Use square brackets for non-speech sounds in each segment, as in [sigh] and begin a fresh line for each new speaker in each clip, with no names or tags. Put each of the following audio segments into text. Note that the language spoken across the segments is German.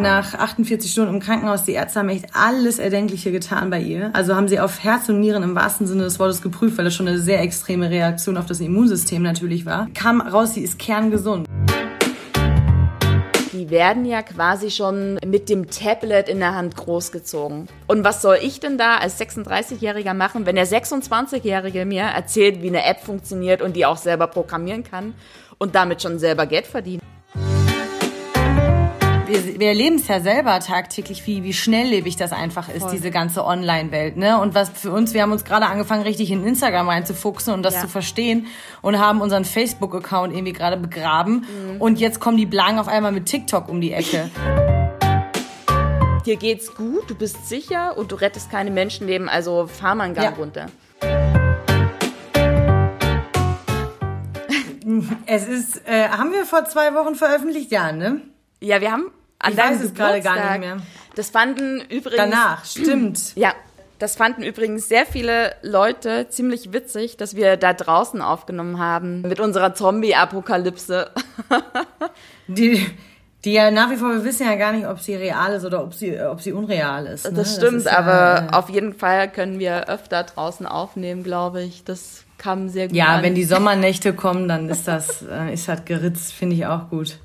Nach 48 Stunden im Krankenhaus, die Ärzte haben echt alles Erdenkliche getan bei ihr. Also haben sie auf Herz und Nieren im wahrsten Sinne des Wortes geprüft, weil das schon eine sehr extreme Reaktion auf das Immunsystem natürlich war. Kam raus, sie ist kerngesund.
Die werden ja quasi schon mit dem Tablet in der Hand großgezogen. Und was soll ich denn da als 36-Jähriger machen, wenn der 26-Jährige mir erzählt, wie eine App funktioniert und die auch selber programmieren kann und damit schon selber Geld verdient?
Wir, wir erleben es ja selber tagtäglich, wie, wie schnelllebig das einfach ist, Voll. diese ganze Online-Welt. Ne? Und was für uns, wir haben uns gerade angefangen, richtig in Instagram reinzufuchsen und das ja. zu verstehen und haben unseren Facebook-Account irgendwie gerade begraben. Mhm. Und jetzt kommen die Blagen auf einmal mit TikTok um die Ecke.
Dir geht's gut, du bist sicher und du rettest keine Menschenleben, also fahr mal einen Gang ja. runter.
Es ist, äh, haben wir vor zwei Wochen veröffentlicht? Ja, ne?
Ja, wir haben
an ich weiß es gerade gar nicht mehr.
Das fanden übrigens.
Danach, stimmt.
Ja, das fanden übrigens sehr viele Leute ziemlich witzig, dass wir da draußen aufgenommen haben mit unserer Zombie-Apokalypse. [laughs]
die, die ja nach wie vor, wir wissen ja gar nicht, ob sie real ist oder ob sie, ob sie unreal ist.
Ne? Das stimmt, das ist aber ja, auf jeden Fall können wir öfter draußen aufnehmen, glaube ich. Das kam sehr gut.
Ja,
an.
wenn die Sommernächte kommen, dann ist das, äh, ist das geritzt, finde ich auch gut.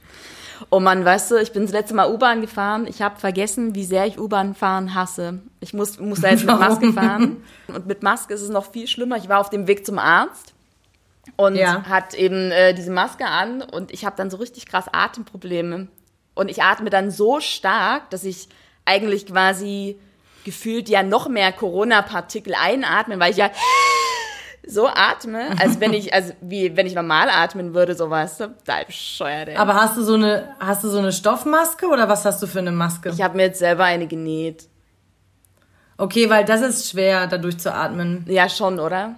Oh Mann, weißt du, ich bin das letzte Mal U-Bahn gefahren. Ich habe vergessen, wie sehr ich U-Bahn fahren hasse. Ich muss, muss da jetzt mit [laughs] Maske fahren. Und mit Maske ist es noch viel schlimmer. Ich war auf dem Weg zum Arzt und ja. hat eben äh, diese Maske an und ich habe dann so richtig krass Atemprobleme. Und ich atme dann so stark, dass ich eigentlich quasi gefühlt ja noch mehr Corona-Partikel einatme, weil ich ja so atme, als wenn ich, also wie wenn ich normal atmen würde, so weißt du, da bescheuert, ey.
Aber hast du so eine, hast du so eine Stoffmaske oder was hast du für eine Maske?
Ich habe mir jetzt selber eine genäht.
Okay, weil das ist schwer, dadurch zu atmen.
Ja, schon, oder?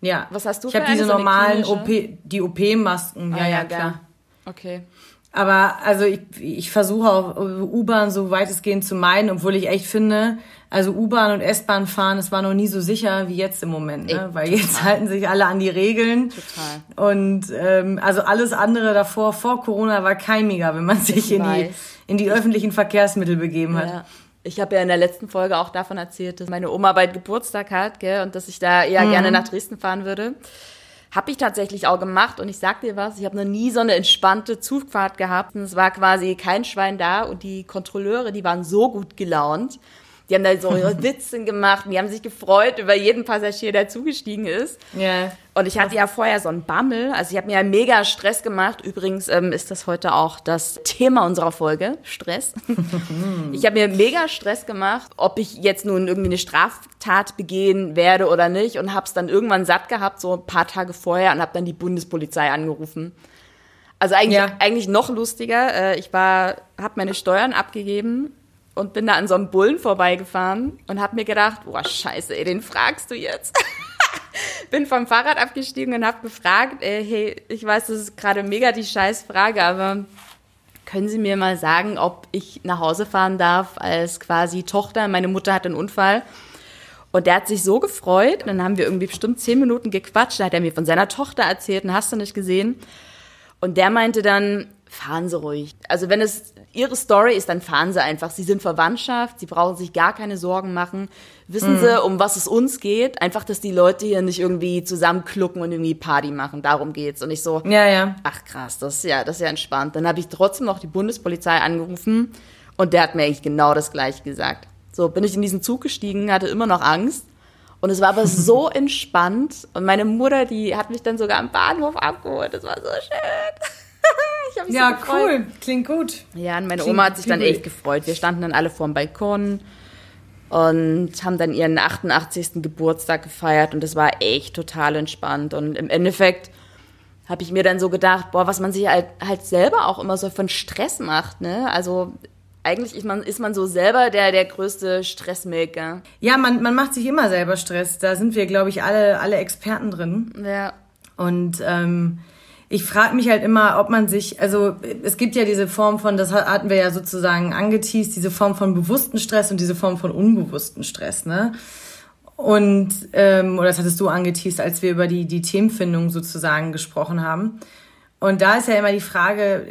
Ja.
Was hast du
ich für Ich habe diese so normalen OP, die OP-Masken. Ah, ja, ja, ja, klar.
Okay.
Aber also ich, ich versuche auch U-Bahn so weitestgehend zu meiden, obwohl ich echt finde, also U-Bahn und S-Bahn fahren, es war noch nie so sicher wie jetzt im Moment, ne? Weil total. jetzt halten sich alle an die Regeln.
Total.
Und ähm, also alles andere davor, vor Corona, war keimiger, wenn man sich in die, in die öffentlichen Verkehrsmittel begeben hat. Ja.
Ich habe ja in der letzten Folge auch davon erzählt, dass meine Oma bald Geburtstag hat, gell, und dass ich da eher mhm. gerne nach Dresden fahren würde. Habe ich tatsächlich auch gemacht und ich sag dir was, ich habe noch nie so eine entspannte Zugfahrt gehabt. Es war quasi kein Schwein da und die Kontrolleure, die waren so gut gelaunt. Die haben da so ihre [laughs] Witze gemacht und die haben sich gefreut über jeden Passagier, der zugestiegen ist.
Ja.
Und ich hatte ja vorher so einen Bammel. Also ich habe mir ja mega Stress gemacht. Übrigens ähm, ist das heute auch das Thema unserer Folge, Stress. [laughs] ich habe mir mega Stress gemacht, ob ich jetzt nun irgendwie eine Straftat begehen werde oder nicht. Und habe es dann irgendwann satt gehabt, so ein paar Tage vorher, und habe dann die Bundespolizei angerufen. Also eigentlich, ja. eigentlich noch lustiger. Äh, ich war, habe meine Steuern abgegeben und bin da an so einem Bullen vorbeigefahren und habe mir gedacht, boah, scheiße, ey, den fragst du jetzt. [laughs] bin vom Fahrrad abgestiegen und habe gefragt, ey, hey, ich weiß, das ist gerade mega die Scheißfrage, aber können Sie mir mal sagen, ob ich nach Hause fahren darf als quasi Tochter? Meine Mutter hat einen Unfall. Und der hat sich so gefreut. Dann haben wir irgendwie bestimmt zehn Minuten gequatscht. Da hat er mir von seiner Tochter erzählt und hast du nicht gesehen. Und der meinte dann, fahren Sie ruhig. Also wenn es Ihre Story ist, dann fahren Sie einfach. Sie sind Verwandtschaft, Sie brauchen sich gar keine Sorgen machen. Wissen mhm. Sie, um was es uns geht? Einfach, dass die Leute hier nicht irgendwie zusammenklucken und irgendwie Party machen. Darum geht's. Und ich so,
ja, ja.
ach krass, das ist ja, das ist ja entspannt. Dann habe ich trotzdem noch die Bundespolizei angerufen und der hat mir eigentlich genau das gleiche gesagt. So bin ich in diesen Zug gestiegen, hatte immer noch Angst. Und es war aber [laughs] so entspannt. Und meine Mutter, die hat mich dann sogar am Bahnhof abgeholt. Das war so schön.
Ich habe mich ja, so gefreut. cool. Klingt gut.
Ja, und meine Klingt Oma hat sich dann echt gefreut. Wir standen dann alle vorm Balkon und haben dann ihren 88. Geburtstag gefeiert. Und das war echt total entspannt. Und im Endeffekt habe ich mir dann so gedacht, boah, was man sich halt, halt selber auch immer so von Stress macht. Ne? Also eigentlich ist man, ist man so selber der, der größte Stressmaker.
Ja, man, man macht sich immer selber Stress. Da sind wir, glaube ich, alle, alle Experten drin.
Ja.
Und ähm, ich frage mich halt immer, ob man sich, also es gibt ja diese Form von, das hatten wir ja sozusagen angeteased, diese Form von bewussten Stress und diese Form von unbewussten Stress, ne? Und, ähm, oder das hattest du angeteased, als wir über die, die Themenfindung sozusagen gesprochen haben. Und da ist ja immer die Frage,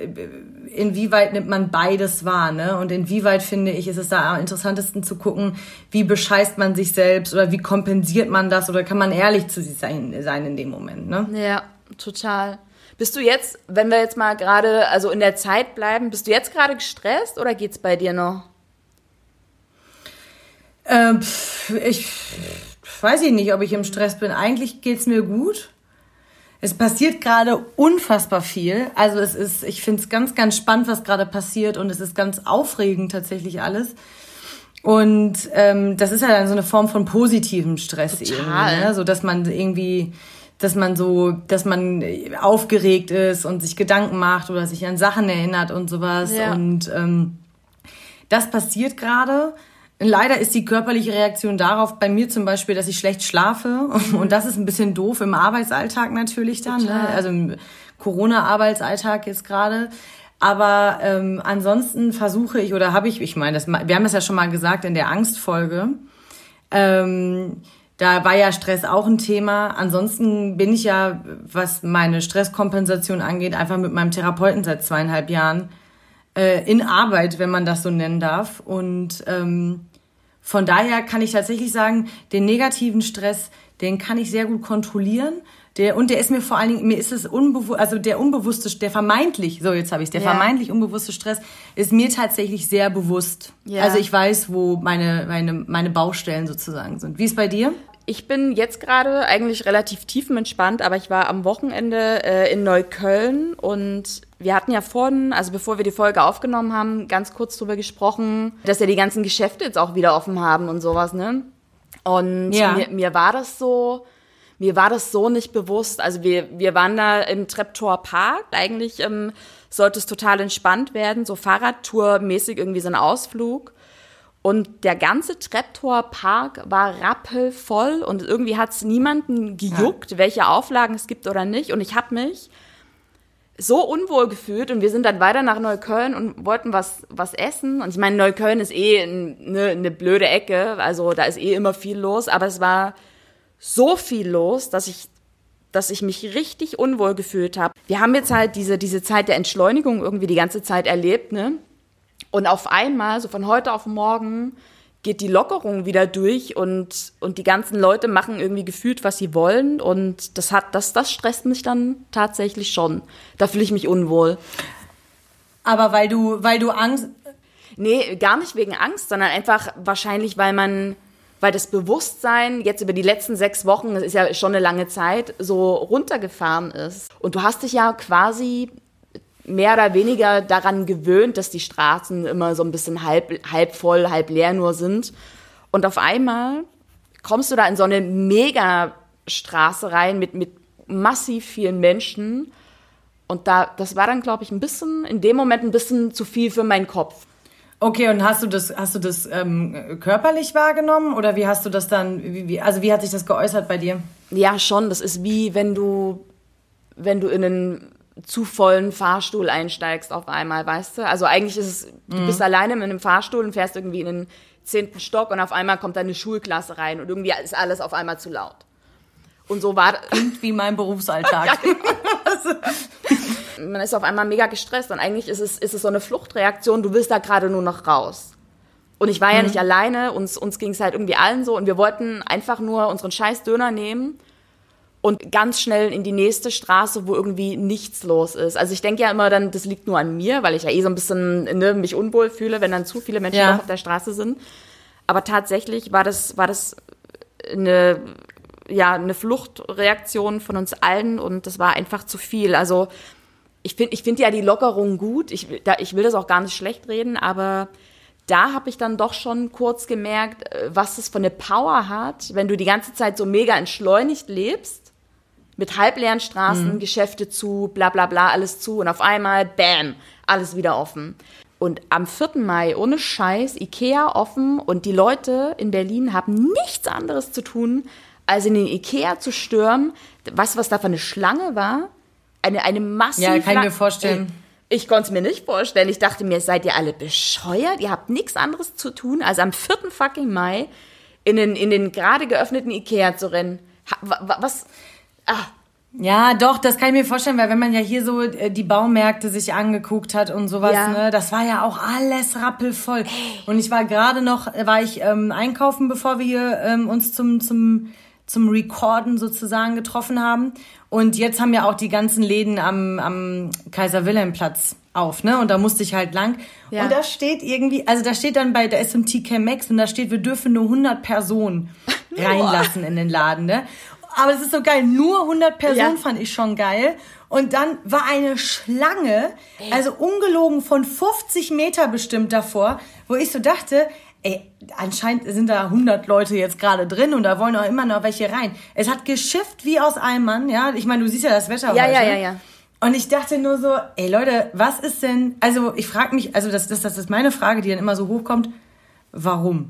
inwieweit nimmt man beides wahr, ne? Und inwieweit finde ich, ist es da am interessantesten zu gucken, wie bescheißt man sich selbst oder wie kompensiert man das oder kann man ehrlich zu sich sein, sein in dem Moment, ne?
Ja, total. Bist du jetzt, wenn wir jetzt mal gerade, also in der Zeit bleiben, bist du jetzt gerade gestresst oder geht's bei dir noch?
Ähm, ich weiß ich nicht, ob ich im Stress bin. Eigentlich geht's mir gut. Es passiert gerade unfassbar viel. Also es ist, ich finde es ganz, ganz spannend, was gerade passiert und es ist ganz aufregend tatsächlich alles. Und ähm, das ist ja dann so eine Form von positivem Stress Total. eben, ne? so dass man irgendwie, dass man so, dass man aufgeregt ist und sich Gedanken macht oder sich an Sachen erinnert und sowas. Ja. Und ähm, das passiert gerade. Leider ist die körperliche Reaktion darauf bei mir zum Beispiel, dass ich schlecht schlafe. Und das ist ein bisschen doof im Arbeitsalltag natürlich dann. Ne? Also im Corona-Arbeitsalltag jetzt gerade. Aber ähm, ansonsten versuche ich oder habe ich, ich meine, das, wir haben das ja schon mal gesagt in der Angstfolge. Ähm, da war ja Stress auch ein Thema. Ansonsten bin ich ja, was meine Stresskompensation angeht, einfach mit meinem Therapeuten seit zweieinhalb Jahren äh, in Arbeit, wenn man das so nennen darf. Und ähm, von daher kann ich tatsächlich sagen, den negativen Stress, den kann ich sehr gut kontrollieren. Der, und der ist mir vor allen Dingen, mir ist es unbewusst, also der unbewusste, der vermeintlich, so jetzt habe ich der ja. vermeintlich unbewusste Stress ist mir tatsächlich sehr bewusst. Ja. Also ich weiß, wo meine, meine, meine Baustellen sozusagen sind. Wie ist bei dir?
Ich bin jetzt gerade eigentlich relativ tiefenentspannt, aber ich war am Wochenende äh, in Neukölln und wir hatten ja vorhin, also bevor wir die Folge aufgenommen haben, ganz kurz darüber gesprochen, dass ja die ganzen Geschäfte jetzt auch wieder offen haben und sowas, ne? Und ja. mir, mir war das so, mir war das so nicht bewusst. Also wir, wir waren da im Treptower Park. Eigentlich ähm, sollte es total entspannt werden, so Fahrradtour-mäßig irgendwie so ein Ausflug. Und der ganze Treptower Park war rappelvoll und irgendwie hat es niemanden gejuckt, ja. welche Auflagen es gibt oder nicht. Und ich habe mich so unwohl gefühlt und wir sind dann weiter nach Neukölln und wollten was, was essen. Und ich meine, Neukölln ist eh eine, eine blöde Ecke, also da ist eh immer viel los, aber es war so viel los, dass ich dass ich mich richtig unwohl gefühlt habe. Wir haben jetzt halt diese, diese Zeit der Entschleunigung irgendwie die ganze Zeit erlebt, ne? Und auf einmal, so von heute auf morgen, geht die Lockerung wieder durch und, und die ganzen Leute machen irgendwie gefühlt, was sie wollen. Und das hat, das, das stresst mich dann tatsächlich schon. Da fühle ich mich unwohl.
Aber weil du, weil du Angst.
Nee, gar nicht wegen Angst, sondern einfach wahrscheinlich, weil man, weil das Bewusstsein jetzt über die letzten sechs Wochen, das ist ja schon eine lange Zeit, so runtergefahren ist. Und du hast dich ja quasi mehr oder weniger daran gewöhnt, dass die Straßen immer so ein bisschen halb, halb voll, halb leer nur sind. Und auf einmal kommst du da in so eine Megastraße rein mit, mit massiv vielen Menschen. Und da, das war dann, glaube ich, ein bisschen, in dem Moment ein bisschen zu viel für meinen Kopf.
Okay, und hast du das, hast du das ähm, körperlich wahrgenommen oder wie hast du das dann, wie, also wie hat sich das geäußert bei dir?
Ja, schon. Das ist wie wenn du, wenn du in einen zu vollen Fahrstuhl einsteigst auf einmal, weißt du? Also eigentlich ist es, du mhm. bist alleine mit einem Fahrstuhl und fährst irgendwie in den zehnten Stock und auf einmal kommt da eine Schulklasse rein und irgendwie ist alles auf einmal zu laut. Und so war
Klingt wie mein Berufsalltag. [laughs] ja, genau.
Man ist auf einmal mega gestresst und eigentlich ist es, ist es so eine Fluchtreaktion, du willst da gerade nur noch raus. Und ich war ja mhm. nicht alleine, uns, uns ging es halt irgendwie allen so und wir wollten einfach nur unseren scheiß Döner nehmen und ganz schnell in die nächste Straße, wo irgendwie nichts los ist. Also ich denke ja immer dann, das liegt nur an mir, weil ich ja eh so ein bisschen ne, mich unwohl fühle, wenn dann zu viele Menschen ja. auf der Straße sind. Aber tatsächlich war das, war das eine, ja, eine Fluchtreaktion von uns allen und das war einfach zu viel. Also ich finde ich finde ja die Lockerung gut. Ich, da, ich will das auch gar nicht schlecht reden, aber da habe ich dann doch schon kurz gemerkt, äh, was es für eine Power hat, wenn du die ganze Zeit so mega entschleunigt lebst mit halbleeren Straßen, mhm. Geschäfte zu, bla bla bla, alles zu und auf einmal, bam, alles wieder offen. Und am 4. Mai, ohne Scheiß, Ikea offen und die Leute in Berlin haben nichts anderes zu tun, als in den Ikea zu stürmen. Weißt du, was da für eine Schlange war? Eine, eine massive
Ja, kann ich mir vorstellen.
Ich, ich konnte es mir nicht vorstellen. Ich dachte mir, seid ihr alle bescheuert? Ihr habt nichts anderes zu tun, als am 4. fucking Mai in den, in den gerade geöffneten Ikea zu rennen. Was,
Ah. Ja, doch, das kann ich mir vorstellen, weil wenn man ja hier so äh, die Baumärkte sich angeguckt hat und sowas, ja. ne, das war ja auch alles rappelvoll. Und ich war gerade noch, war ich ähm, einkaufen, bevor wir hier ähm, uns zum zum zum Recorden sozusagen getroffen haben. Und jetzt haben ja auch die ganzen Läden am, am Kaiser Wilhelm Platz auf, ne? Und da musste ich halt lang. Ja. Und da steht irgendwie, also da steht dann bei, ein TK Max und da steht, wir dürfen nur 100 Personen [laughs] reinlassen in den Laden, ne? Aber das ist so geil. Nur 100 Personen ja. fand ich schon geil. Und dann war eine Schlange, also ungelogen von 50 Meter bestimmt davor, wo ich so dachte, ey, anscheinend sind da 100 Leute jetzt gerade drin und da wollen auch immer noch welche rein. Es hat geschifft wie aus Eimern, ja. Ich meine, du siehst ja das Wetter
ja, heute. Ja, ja, ja.
Und ich dachte nur so, ey Leute, was ist denn, also ich frage mich, also das, das, das ist meine Frage, die dann immer so hochkommt, warum?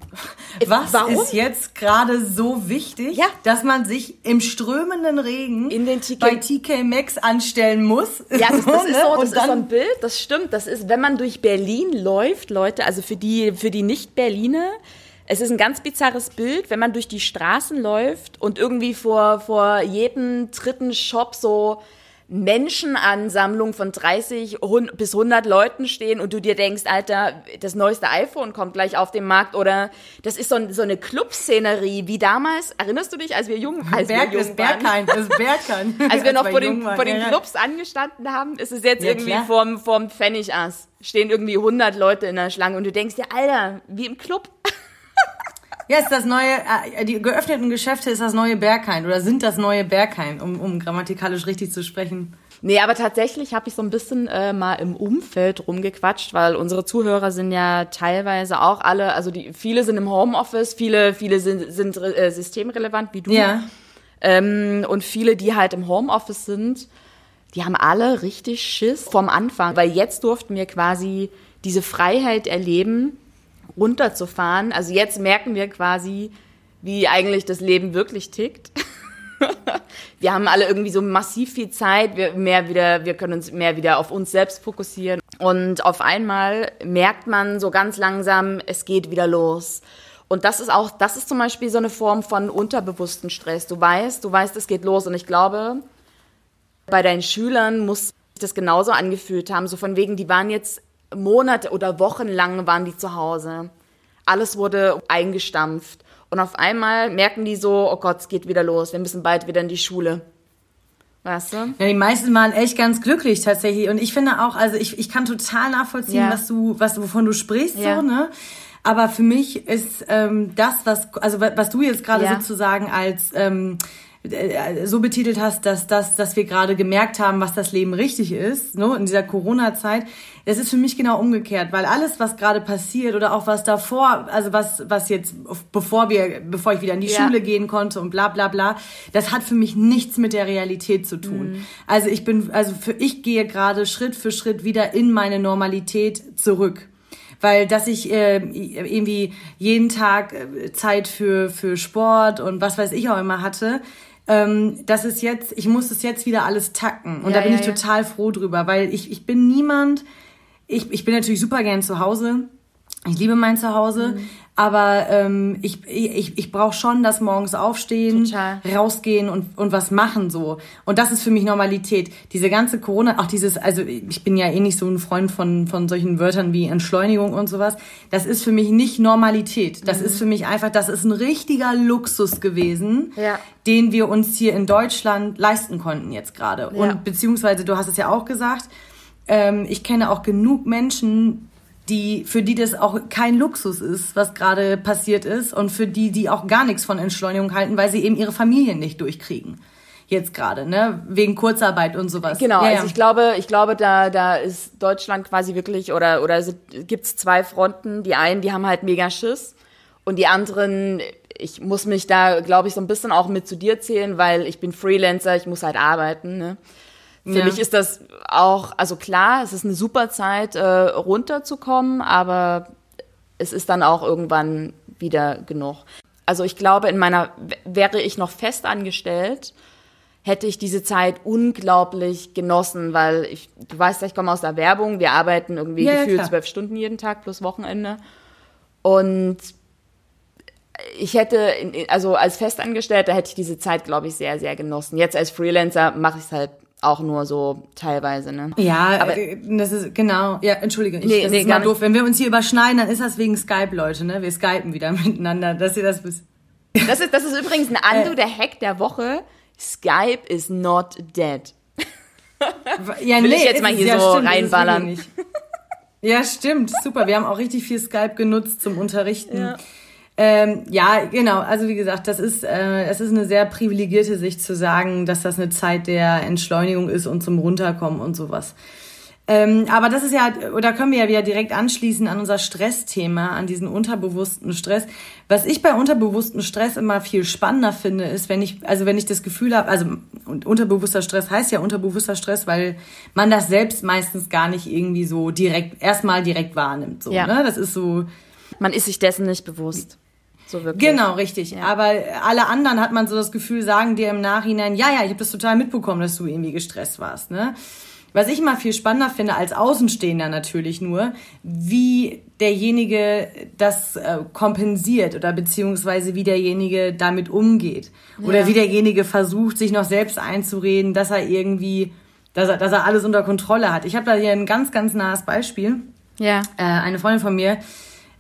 Äh, was warum? ist jetzt gerade so wichtig, ja. dass man sich im strömenden Regen
In den TK
bei TK Maxx anstellen muss?
Ja, das, das [laughs] ist so, das ist so ein Bild, das stimmt. Das ist, wenn man durch Berlin läuft, Leute, also für die, für die Nicht-Berliner, es ist ein ganz bizarres Bild, wenn man durch die Straßen läuft und irgendwie vor, vor jedem dritten Shop so Menschenansammlung von 30 bis 100 Leuten stehen und du dir denkst, Alter, das neueste iPhone kommt gleich auf den Markt oder das ist so, so eine Clubszenerie wie damals. Erinnerst du dich, als wir jung, als
Berg,
wir
jung waren? Das Bergheim.
als wir noch vor den, vor den Clubs angestanden haben, ist es jetzt ja, irgendwie klar. vorm, vorm Pfennigass. Stehen irgendwie 100 Leute in der Schlange und du denkst dir, Alter, wie im Club.
Ja, ist das neue, äh, die geöffneten Geschäfte ist das neue Berghain oder sind das neue Berghain, um, um grammatikalisch richtig zu sprechen.
Nee, aber tatsächlich habe ich so ein bisschen äh, mal im Umfeld rumgequatscht, weil unsere Zuhörer sind ja teilweise auch alle, also die viele sind im Homeoffice, viele, viele sind, sind äh, systemrelevant wie du.
Ja.
Ähm, und viele, die halt im Homeoffice sind, die haben alle richtig Schiss vom Anfang, weil jetzt durften wir quasi diese Freiheit erleben, runterzufahren. Also jetzt merken wir quasi, wie eigentlich das Leben wirklich tickt. [laughs] wir haben alle irgendwie so massiv viel Zeit, wir mehr wieder, wir können uns mehr wieder auf uns selbst fokussieren. Und auf einmal merkt man so ganz langsam, es geht wieder los. Und das ist auch, das ist zum Beispiel so eine Form von unterbewussten Stress. Du weißt, du weißt, es geht los. Und ich glaube, bei deinen Schülern muss sich das genauso angefühlt haben. So von wegen, die waren jetzt Monate oder Wochen lang waren die zu Hause. Alles wurde eingestampft. Und auf einmal merken die so, oh Gott, es geht wieder los, wir müssen bald wieder in die Schule. Weißt du?
Ja, die meisten waren echt ganz glücklich tatsächlich. Und ich finde auch, also ich, ich kann total nachvollziehen, ja. was du, was, wovon du sprichst, ja. so, ne? Aber für mich ist ähm, das, was, also was du jetzt gerade ja. sozusagen als ähm, äh, so betitelt hast, dass, dass, dass wir gerade gemerkt haben, was das Leben richtig ist, ne, in dieser Corona-Zeit. Das ist für mich genau umgekehrt, weil alles, was gerade passiert oder auch was davor, also was, was jetzt, bevor wir, bevor ich wieder in die ja. Schule gehen konnte und bla, bla, bla, das hat für mich nichts mit der Realität zu tun. Mhm. Also ich bin, also für, ich gehe gerade Schritt für Schritt wieder in meine Normalität zurück weil dass ich äh, irgendwie jeden Tag äh, Zeit für für Sport und was weiß ich auch immer hatte, ähm, das ist jetzt, ich muss das jetzt wieder alles tacken. Und ja, da bin ja, ich total froh drüber, weil ich, ich bin niemand, ich, ich bin natürlich super gern zu Hause. Ich liebe mein Zuhause, mhm. Aber ähm, ich, ich, ich brauche schon das morgens aufstehen, Total. rausgehen und, und was machen so. Und das ist für mich Normalität. Diese ganze Corona, auch dieses, also ich bin ja eh nicht so ein Freund von, von solchen Wörtern wie Entschleunigung und sowas. Das ist für mich nicht Normalität. Das mhm. ist für mich einfach, das ist ein richtiger Luxus gewesen, ja. den wir uns hier in Deutschland leisten konnten jetzt gerade. Ja. Und beziehungsweise, du hast es ja auch gesagt, ähm, ich kenne auch genug Menschen, die, für die das auch kein Luxus ist, was gerade passiert ist und für die, die auch gar nichts von Entschleunigung halten, weil sie eben ihre Familien nicht durchkriegen. Jetzt gerade, ne? Wegen Kurzarbeit und sowas.
Genau, ja, also ich glaube, ich glaube, da, da ist Deutschland quasi wirklich, oder, oder gibt's zwei Fronten. Die einen, die haben halt mega Schiss und die anderen, ich muss mich da, glaube ich, so ein bisschen auch mit zu dir zählen, weil ich bin Freelancer, ich muss halt arbeiten, ne? Für ja. mich ist das auch, also klar, es ist eine super Zeit, äh, runterzukommen, aber es ist dann auch irgendwann wieder genug. Also ich glaube, in meiner, wäre ich noch fest angestellt, hätte ich diese Zeit unglaublich genossen, weil ich, du weißt ja, ich komme aus der Werbung, wir arbeiten irgendwie ja, gefühlt zwölf Stunden jeden Tag plus Wochenende. Und ich hätte, also als Festangestellter hätte ich diese Zeit, glaube ich, sehr, sehr genossen. Jetzt als Freelancer mache ich es halt auch nur so teilweise, ne?
Ja, aber äh, das ist genau. Ja, entschuldige, ich, nee, das nee, ist mal doof. Wenn wir uns hier überschneiden, dann ist das wegen Skype, Leute, ne? Wir skypen wieder [laughs] miteinander, dass ihr das wisst.
Das ist, das ist übrigens ein Ando, äh. der Hack der Woche. Skype is not dead.
Ja, Will nee, ich jetzt mal hier ja, so stimmt, reinballern. Ja, stimmt, super. Wir haben auch richtig viel Skype genutzt zum Unterrichten. Ja. Ähm, ja, genau. Also wie gesagt, das ist, äh, es ist eine sehr privilegierte Sicht zu sagen, dass das eine Zeit der Entschleunigung ist und zum Runterkommen und sowas. Ähm, aber das ist ja, oder können wir ja wieder direkt anschließen an unser Stressthema, an diesen unterbewussten Stress. Was ich bei unterbewussten Stress immer viel spannender finde, ist, wenn ich, also wenn ich das Gefühl habe, also unterbewusster Stress heißt ja unterbewusster Stress, weil man das selbst meistens gar nicht irgendwie so direkt, erstmal direkt wahrnimmt. So, ja. ne? Das ist so.
Man ist sich dessen nicht bewusst.
So wirklich. Genau, richtig. Ja. Aber alle anderen hat man so das Gefühl, sagen dir im Nachhinein, ja, ja, ich habe das total mitbekommen, dass du irgendwie gestresst warst. Ne? Was ich immer viel spannender finde, als Außenstehender natürlich nur, wie derjenige das äh, kompensiert oder beziehungsweise wie derjenige damit umgeht. Ja. Oder wie derjenige versucht, sich noch selbst einzureden, dass er irgendwie, dass er, dass er alles unter Kontrolle hat. Ich habe da hier ein ganz, ganz nahes Beispiel. Ja. Äh, eine Freundin von mir,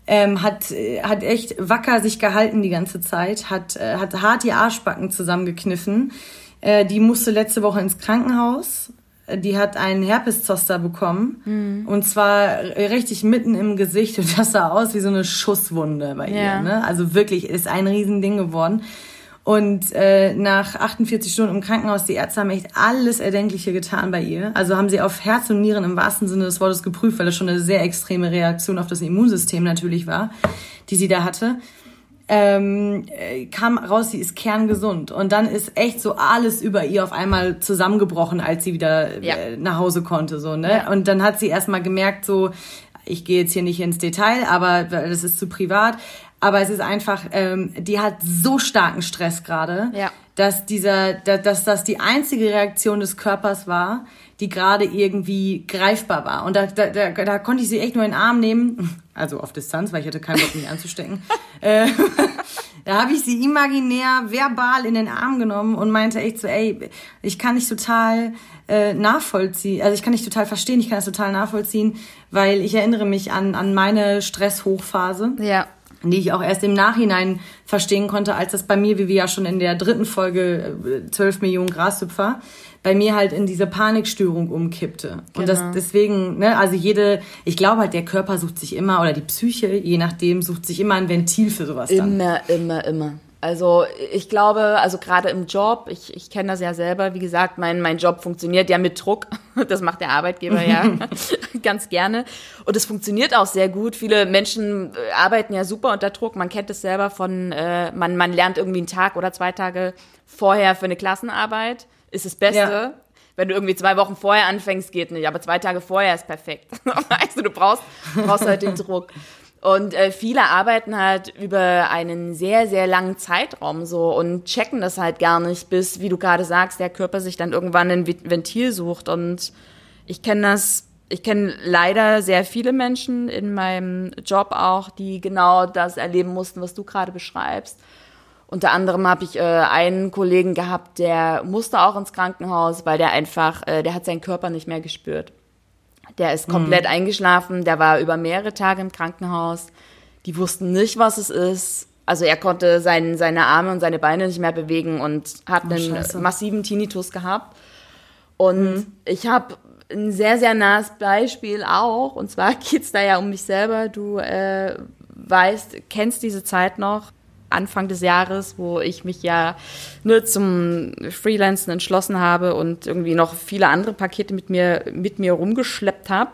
ähm, hat, äh, hat echt wacker sich gehalten die ganze Zeit, hat, äh, hat hart die Arschbacken zusammengekniffen. Äh, die musste letzte Woche ins Krankenhaus. Die hat einen Herpeszoster bekommen. Mhm. Und zwar richtig mitten im Gesicht. [laughs] Und das sah aus wie so eine Schusswunde bei ja. ihr. Ne? Also wirklich ist ein Riesending geworden. Und äh, nach 48 Stunden im Krankenhaus, die Ärzte haben echt alles Erdenkliche getan bei ihr. Also haben sie auf Herz und Nieren im wahrsten Sinne des Wortes geprüft, weil das schon eine sehr extreme Reaktion auf das Immunsystem natürlich war, die sie da hatte. Ähm, äh, kam raus, sie ist kerngesund. Und dann ist echt so alles über ihr auf einmal zusammengebrochen, als sie wieder ja. äh, nach Hause konnte. So, ne? Ja. Und dann hat sie erstmal gemerkt, so, ich gehe jetzt hier nicht ins Detail, aber das ist zu privat. Aber es ist einfach, ähm, die hat so starken Stress gerade, ja. dass dieser, dass das die einzige Reaktion des Körpers war, die gerade irgendwie greifbar war. Und da, da, da, da konnte ich sie echt nur in den Arm nehmen, [laughs] also auf Distanz, weil ich hatte keinen Bock, mich anzustecken. [laughs] äh, [laughs] da habe ich sie imaginär, verbal in den Arm genommen und meinte echt so, ey, ich kann nicht total äh, nachvollziehen, also ich kann nicht total verstehen, ich kann das total nachvollziehen, weil ich erinnere mich an, an meine Stresshochphase. Ja die ich auch erst im Nachhinein verstehen konnte, als das bei mir, wie wir ja schon in der dritten Folge 12 äh, Millionen Grashüpfer, bei mir halt in diese Panikstörung umkippte. Genau. Und das genau. deswegen, ne, also jede, ich glaube halt, der Körper sucht sich immer, oder die Psyche, je nachdem, sucht sich immer ein Ventil für sowas
dann. Immer, immer, immer. Also ich glaube, also gerade im Job, ich, ich kenne das ja selber, wie gesagt, mein, mein Job funktioniert ja mit Druck. [laughs] Das macht der Arbeitgeber ja [laughs] [laughs] ganz gerne. Und es funktioniert auch sehr gut. Viele Menschen äh, arbeiten ja super unter Druck. Man kennt es selber von, äh, man, man lernt irgendwie einen Tag oder zwei Tage vorher für eine Klassenarbeit. Ist das Beste. Ja. Wenn du irgendwie zwei Wochen vorher anfängst, geht nicht. Aber zwei Tage vorher ist perfekt. [laughs] also du brauchst, brauchst halt den Druck. Und äh, viele arbeiten halt über einen sehr, sehr langen Zeitraum so und checken das halt gar nicht, bis, wie du gerade sagst, der Körper sich dann irgendwann ein Ventil sucht. Und ich kenne das, ich kenne leider sehr viele Menschen in meinem Job auch, die genau das erleben mussten, was du gerade beschreibst. Unter anderem habe ich äh, einen Kollegen gehabt, der musste auch ins Krankenhaus, weil der einfach, äh, der hat seinen Körper nicht mehr gespürt. Der ist komplett mhm. eingeschlafen, der war über mehrere Tage im Krankenhaus. Die wussten nicht, was es ist. Also er konnte sein, seine Arme und seine Beine nicht mehr bewegen und hat oh, einen Scheiße. massiven Tinnitus gehabt. Und mhm. ich habe ein sehr, sehr nahes Beispiel auch. Und zwar [laughs] geht's da ja um mich selber. Du äh, weißt, kennst diese Zeit noch. Anfang des Jahres, wo ich mich ja nur zum Freelancen entschlossen habe und irgendwie noch viele andere Pakete mit mir, mit mir rumgeschleppt habe.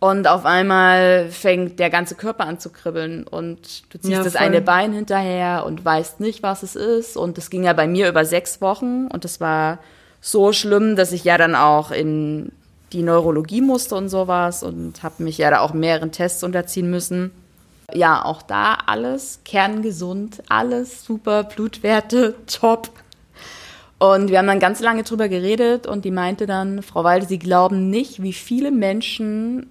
Und auf einmal fängt der ganze Körper an zu kribbeln und du ziehst ja, das eine Bein hinterher und weißt nicht, was es ist. Und das ging ja bei mir über sechs Wochen und das war so schlimm, dass ich ja dann auch in die Neurologie musste und sowas und habe mich ja da auch mehreren Tests unterziehen müssen. Ja, auch da alles kerngesund, alles super, Blutwerte [laughs] top. Und wir haben dann ganz lange drüber geredet und die meinte dann, Frau Walde, Sie glauben nicht, wie viele Menschen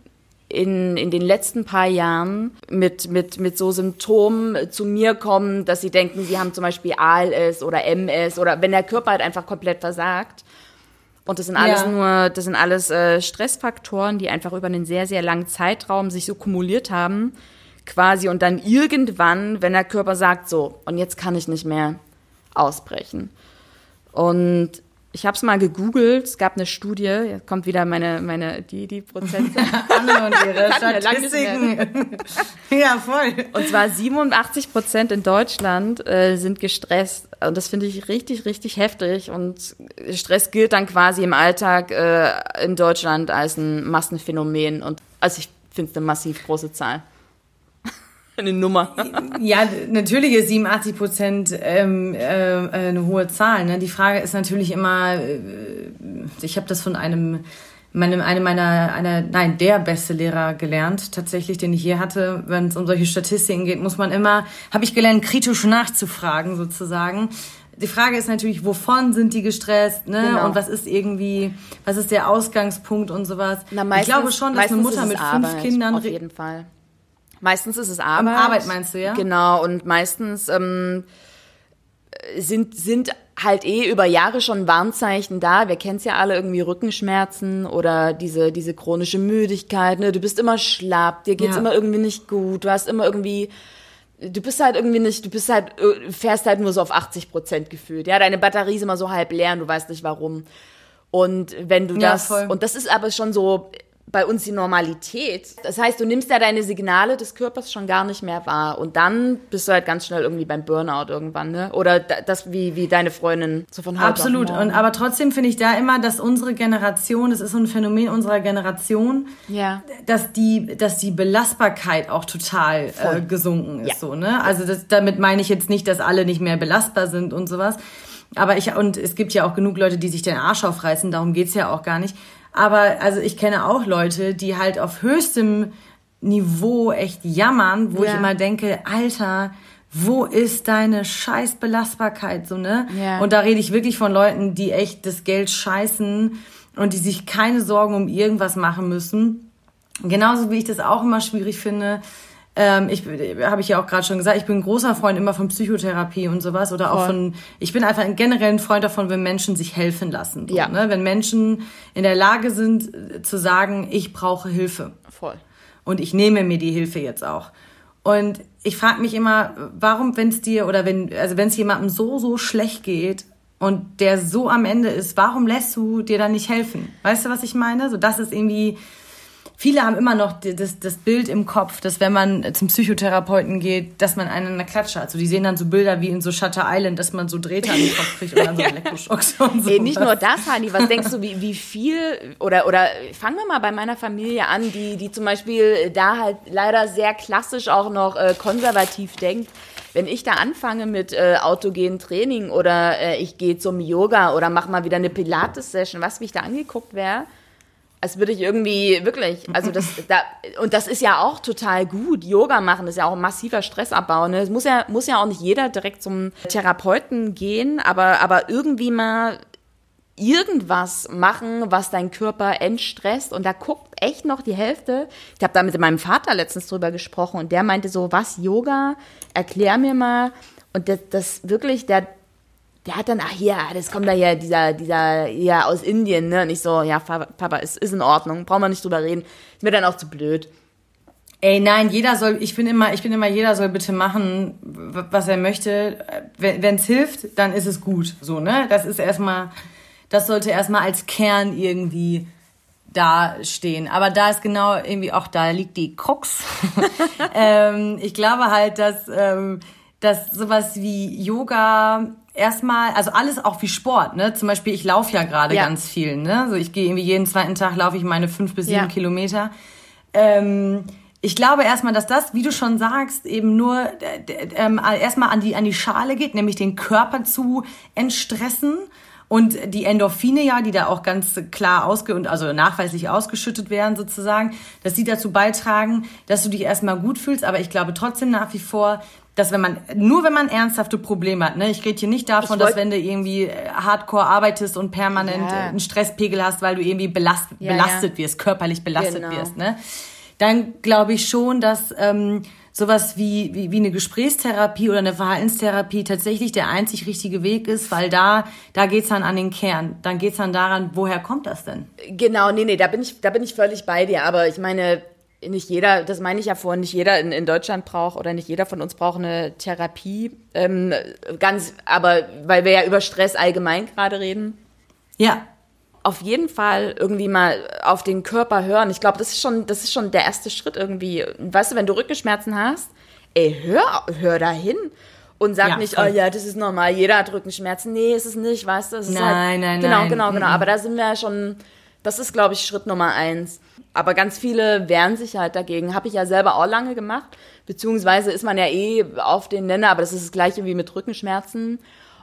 in, in den letzten paar Jahren mit, mit, mit so Symptomen zu mir kommen, dass sie denken, sie haben zum Beispiel ALS oder MS oder wenn der Körper halt einfach komplett versagt. Und das sind alles ja. nur, das sind alles äh, Stressfaktoren, die einfach über einen sehr, sehr langen Zeitraum sich so kumuliert haben, quasi. Und dann irgendwann, wenn der Körper sagt, so, und jetzt kann ich nicht mehr ausbrechen. Und ich habe es mal gegoogelt, es gab eine Studie, jetzt kommt wieder meine, meine die, die Prozente. [laughs] Anne und ihre Statistiken. [laughs] ja, voll. Und zwar 87 Prozent in Deutschland äh, sind gestresst. Und das finde ich richtig, richtig heftig. Und Stress gilt dann quasi im Alltag äh, in Deutschland als ein Massenphänomen. Und also ich finde es eine massiv große Zahl eine Nummer.
ja, natürlich ist 87 Prozent ähm, äh, eine hohe Zahl. Ne? Die Frage ist natürlich immer, äh, ich habe das von einem meinem, einem meiner, einer, nein, der beste Lehrer gelernt, tatsächlich, den ich je hatte. Wenn es um solche Statistiken geht, muss man immer, habe ich gelernt, kritisch nachzufragen, sozusagen. Die Frage ist natürlich, wovon sind die gestresst, ne? Genau. Und was ist irgendwie, was ist der Ausgangspunkt und sowas. Na, meistens, ich glaube schon, dass eine Mutter mit fünf
Arbeit,
Kindern.
Auf jeden Fall. Meistens ist es Arbeit.
Arbeit meinst du, ja?
Genau, und meistens ähm, sind, sind halt eh über Jahre schon Warnzeichen da. Wir kennen es ja alle irgendwie Rückenschmerzen oder diese, diese chronische Müdigkeit. Ne? Du bist immer schlapp, dir geht's ja. immer irgendwie nicht gut, du hast immer irgendwie du bist halt irgendwie nicht, du bist halt, äh, fährst halt nur so auf 80 Prozent gefühlt. Ja, deine Batterie ist immer so halb leer und du weißt nicht warum. Und wenn du das, ja, und das ist aber schon so bei uns die Normalität. Das heißt, du nimmst ja deine Signale des Körpers schon gar nicht mehr wahr und dann bist du halt ganz schnell irgendwie beim Burnout irgendwann, ne? Oder das wie wie deine Freundin so von
heute Absolut. Und aber trotzdem finde ich da immer, dass unsere Generation, das ist so ein Phänomen unserer Generation, ja. dass die dass die Belastbarkeit auch total äh, gesunken ist, ja. so ne? Also das, damit meine ich jetzt nicht, dass alle nicht mehr belastbar sind und sowas. Aber ich, und es gibt ja auch genug Leute, die sich den Arsch aufreißen, darum geht's ja auch gar nicht. Aber also ich kenne auch Leute, die halt auf höchstem Niveau echt jammern, wo ja. ich immer denke, Alter, wo ist deine scheiß Belastbarkeit, so, ne? Ja. Und da rede ich wirklich von Leuten, die echt das Geld scheißen und die sich keine Sorgen um irgendwas machen müssen. Genauso wie ich das auch immer schwierig finde, ähm, ich habe ich ja auch gerade schon gesagt, ich bin ein großer Freund immer von Psychotherapie und sowas oder Voll. auch von, ich bin einfach ein generell ein Freund davon, wenn Menschen sich helfen lassen. So, ja. ne? Wenn Menschen in der Lage sind äh, zu sagen, ich brauche Hilfe.
Voll.
Und ich nehme mir die Hilfe jetzt auch. Und ich frage mich immer, warum, wenn es dir oder wenn, also wenn es jemandem so, so schlecht geht und der so am Ende ist, warum lässt du dir dann nicht helfen? Weißt du, was ich meine? So, das ist irgendwie, viele haben immer noch das, das Bild im Kopf, dass wenn man zum Psychotherapeuten geht, dass man einen in der Klatsche hat. Also die sehen dann so Bilder wie in so Shutter Island, dass man so Drähte an den Kopf kriegt und dann so [laughs] Elektroschocks und so.
Ey, nicht nur das, Hani, was denkst du, wie, wie viel, oder, oder fangen wir mal bei meiner Familie an, die, die zum Beispiel da halt leider sehr klassisch auch noch äh, konservativ denkt wenn ich da anfange mit äh, autogenen Training oder äh, ich gehe zum Yoga oder mach mal wieder eine Pilates-Session, was wie ich da angeguckt wäre, als würde ich irgendwie wirklich, also das, da, und das ist ja auch total gut. Yoga machen ist ja auch ein massiver Stressabbau. Ne? Es muss ja, muss ja auch nicht jeder direkt zum Therapeuten gehen, aber, aber irgendwie mal irgendwas machen, was dein Körper entstresst. Und da guckt echt noch die Hälfte. Ich habe da mit meinem Vater letztens drüber gesprochen und der meinte so, was Yoga? Erklär mir mal. Und das, das wirklich, der, der hat dann, ach ja, das kommt da ja dieser, dieser, ja, aus Indien, ne? Und ich so, ja, Papa, ist, ist in Ordnung, brauchen wir nicht drüber reden. Ist mir dann auch zu blöd.
Ey, nein, jeder soll, ich bin immer, ich bin immer, jeder soll bitte machen, was er möchte. Wenn es hilft, dann ist es gut, so, ne? Das ist erstmal, das sollte erstmal als Kern irgendwie dastehen. Aber da ist genau irgendwie auch, da liegt die Krux. [laughs] ähm, ich glaube halt, dass, ähm, dass sowas wie Yoga erstmal, also alles auch wie Sport, ne? Zum Beispiel, ich laufe ja gerade ja. ganz viel, ne? So, ich gehe irgendwie jeden zweiten Tag laufe ich meine fünf bis sieben ja. Kilometer. Ähm, ich glaube erstmal, dass das, wie du schon sagst, eben nur äh, ähm, erstmal an die, an die Schale geht, nämlich den Körper zu entstressen. Und die Endorphine ja, die da auch ganz klar ausge und also nachweislich ausgeschüttet werden sozusagen, dass die dazu beitragen, dass du dich erstmal gut fühlst. Aber ich glaube trotzdem nach wie vor, dass wenn man, nur wenn man ernsthafte Probleme hat, ne, ich rede hier nicht davon, dass wenn du irgendwie äh, hardcore arbeitest und permanent ja. einen Stresspegel hast, weil du irgendwie belast, ja, belastet wirst, körperlich belastet genau. wirst, ne. dann glaube ich schon, dass ähm, sowas wie, wie, wie eine Gesprächstherapie oder eine Verhaltenstherapie tatsächlich der einzig richtige Weg ist, weil da, da geht's dann an den Kern. Dann geht's dann daran, woher kommt das denn?
Genau, nee, nee, da bin ich, da bin ich völlig bei dir. Aber ich meine, nicht jeder, das meine ich ja vorhin, nicht jeder in, in Deutschland braucht oder nicht jeder von uns braucht eine Therapie. Ähm, ganz, aber weil wir ja über Stress allgemein gerade reden.
Ja.
Auf jeden Fall irgendwie mal auf den Körper hören. Ich glaube, das ist schon, das ist schon der erste Schritt irgendwie. Weißt du, wenn du Rückenschmerzen hast, ey, hör, hör da hin. Und sag ja, nicht, oh ja, das ist normal, jeder hat Rückenschmerzen. Nee, ist es nicht, weißt du? Es
nein,
halt,
nein,
genau,
nein.
Genau, genau, genau. Aber da sind wir ja schon, das ist, glaube ich, Schritt Nummer eins. Aber ganz viele wehren sich halt dagegen. Habe ich ja selber auch lange gemacht. Beziehungsweise ist man ja eh auf den Nenner, aber das ist das gleiche wie mit Rückenschmerzen.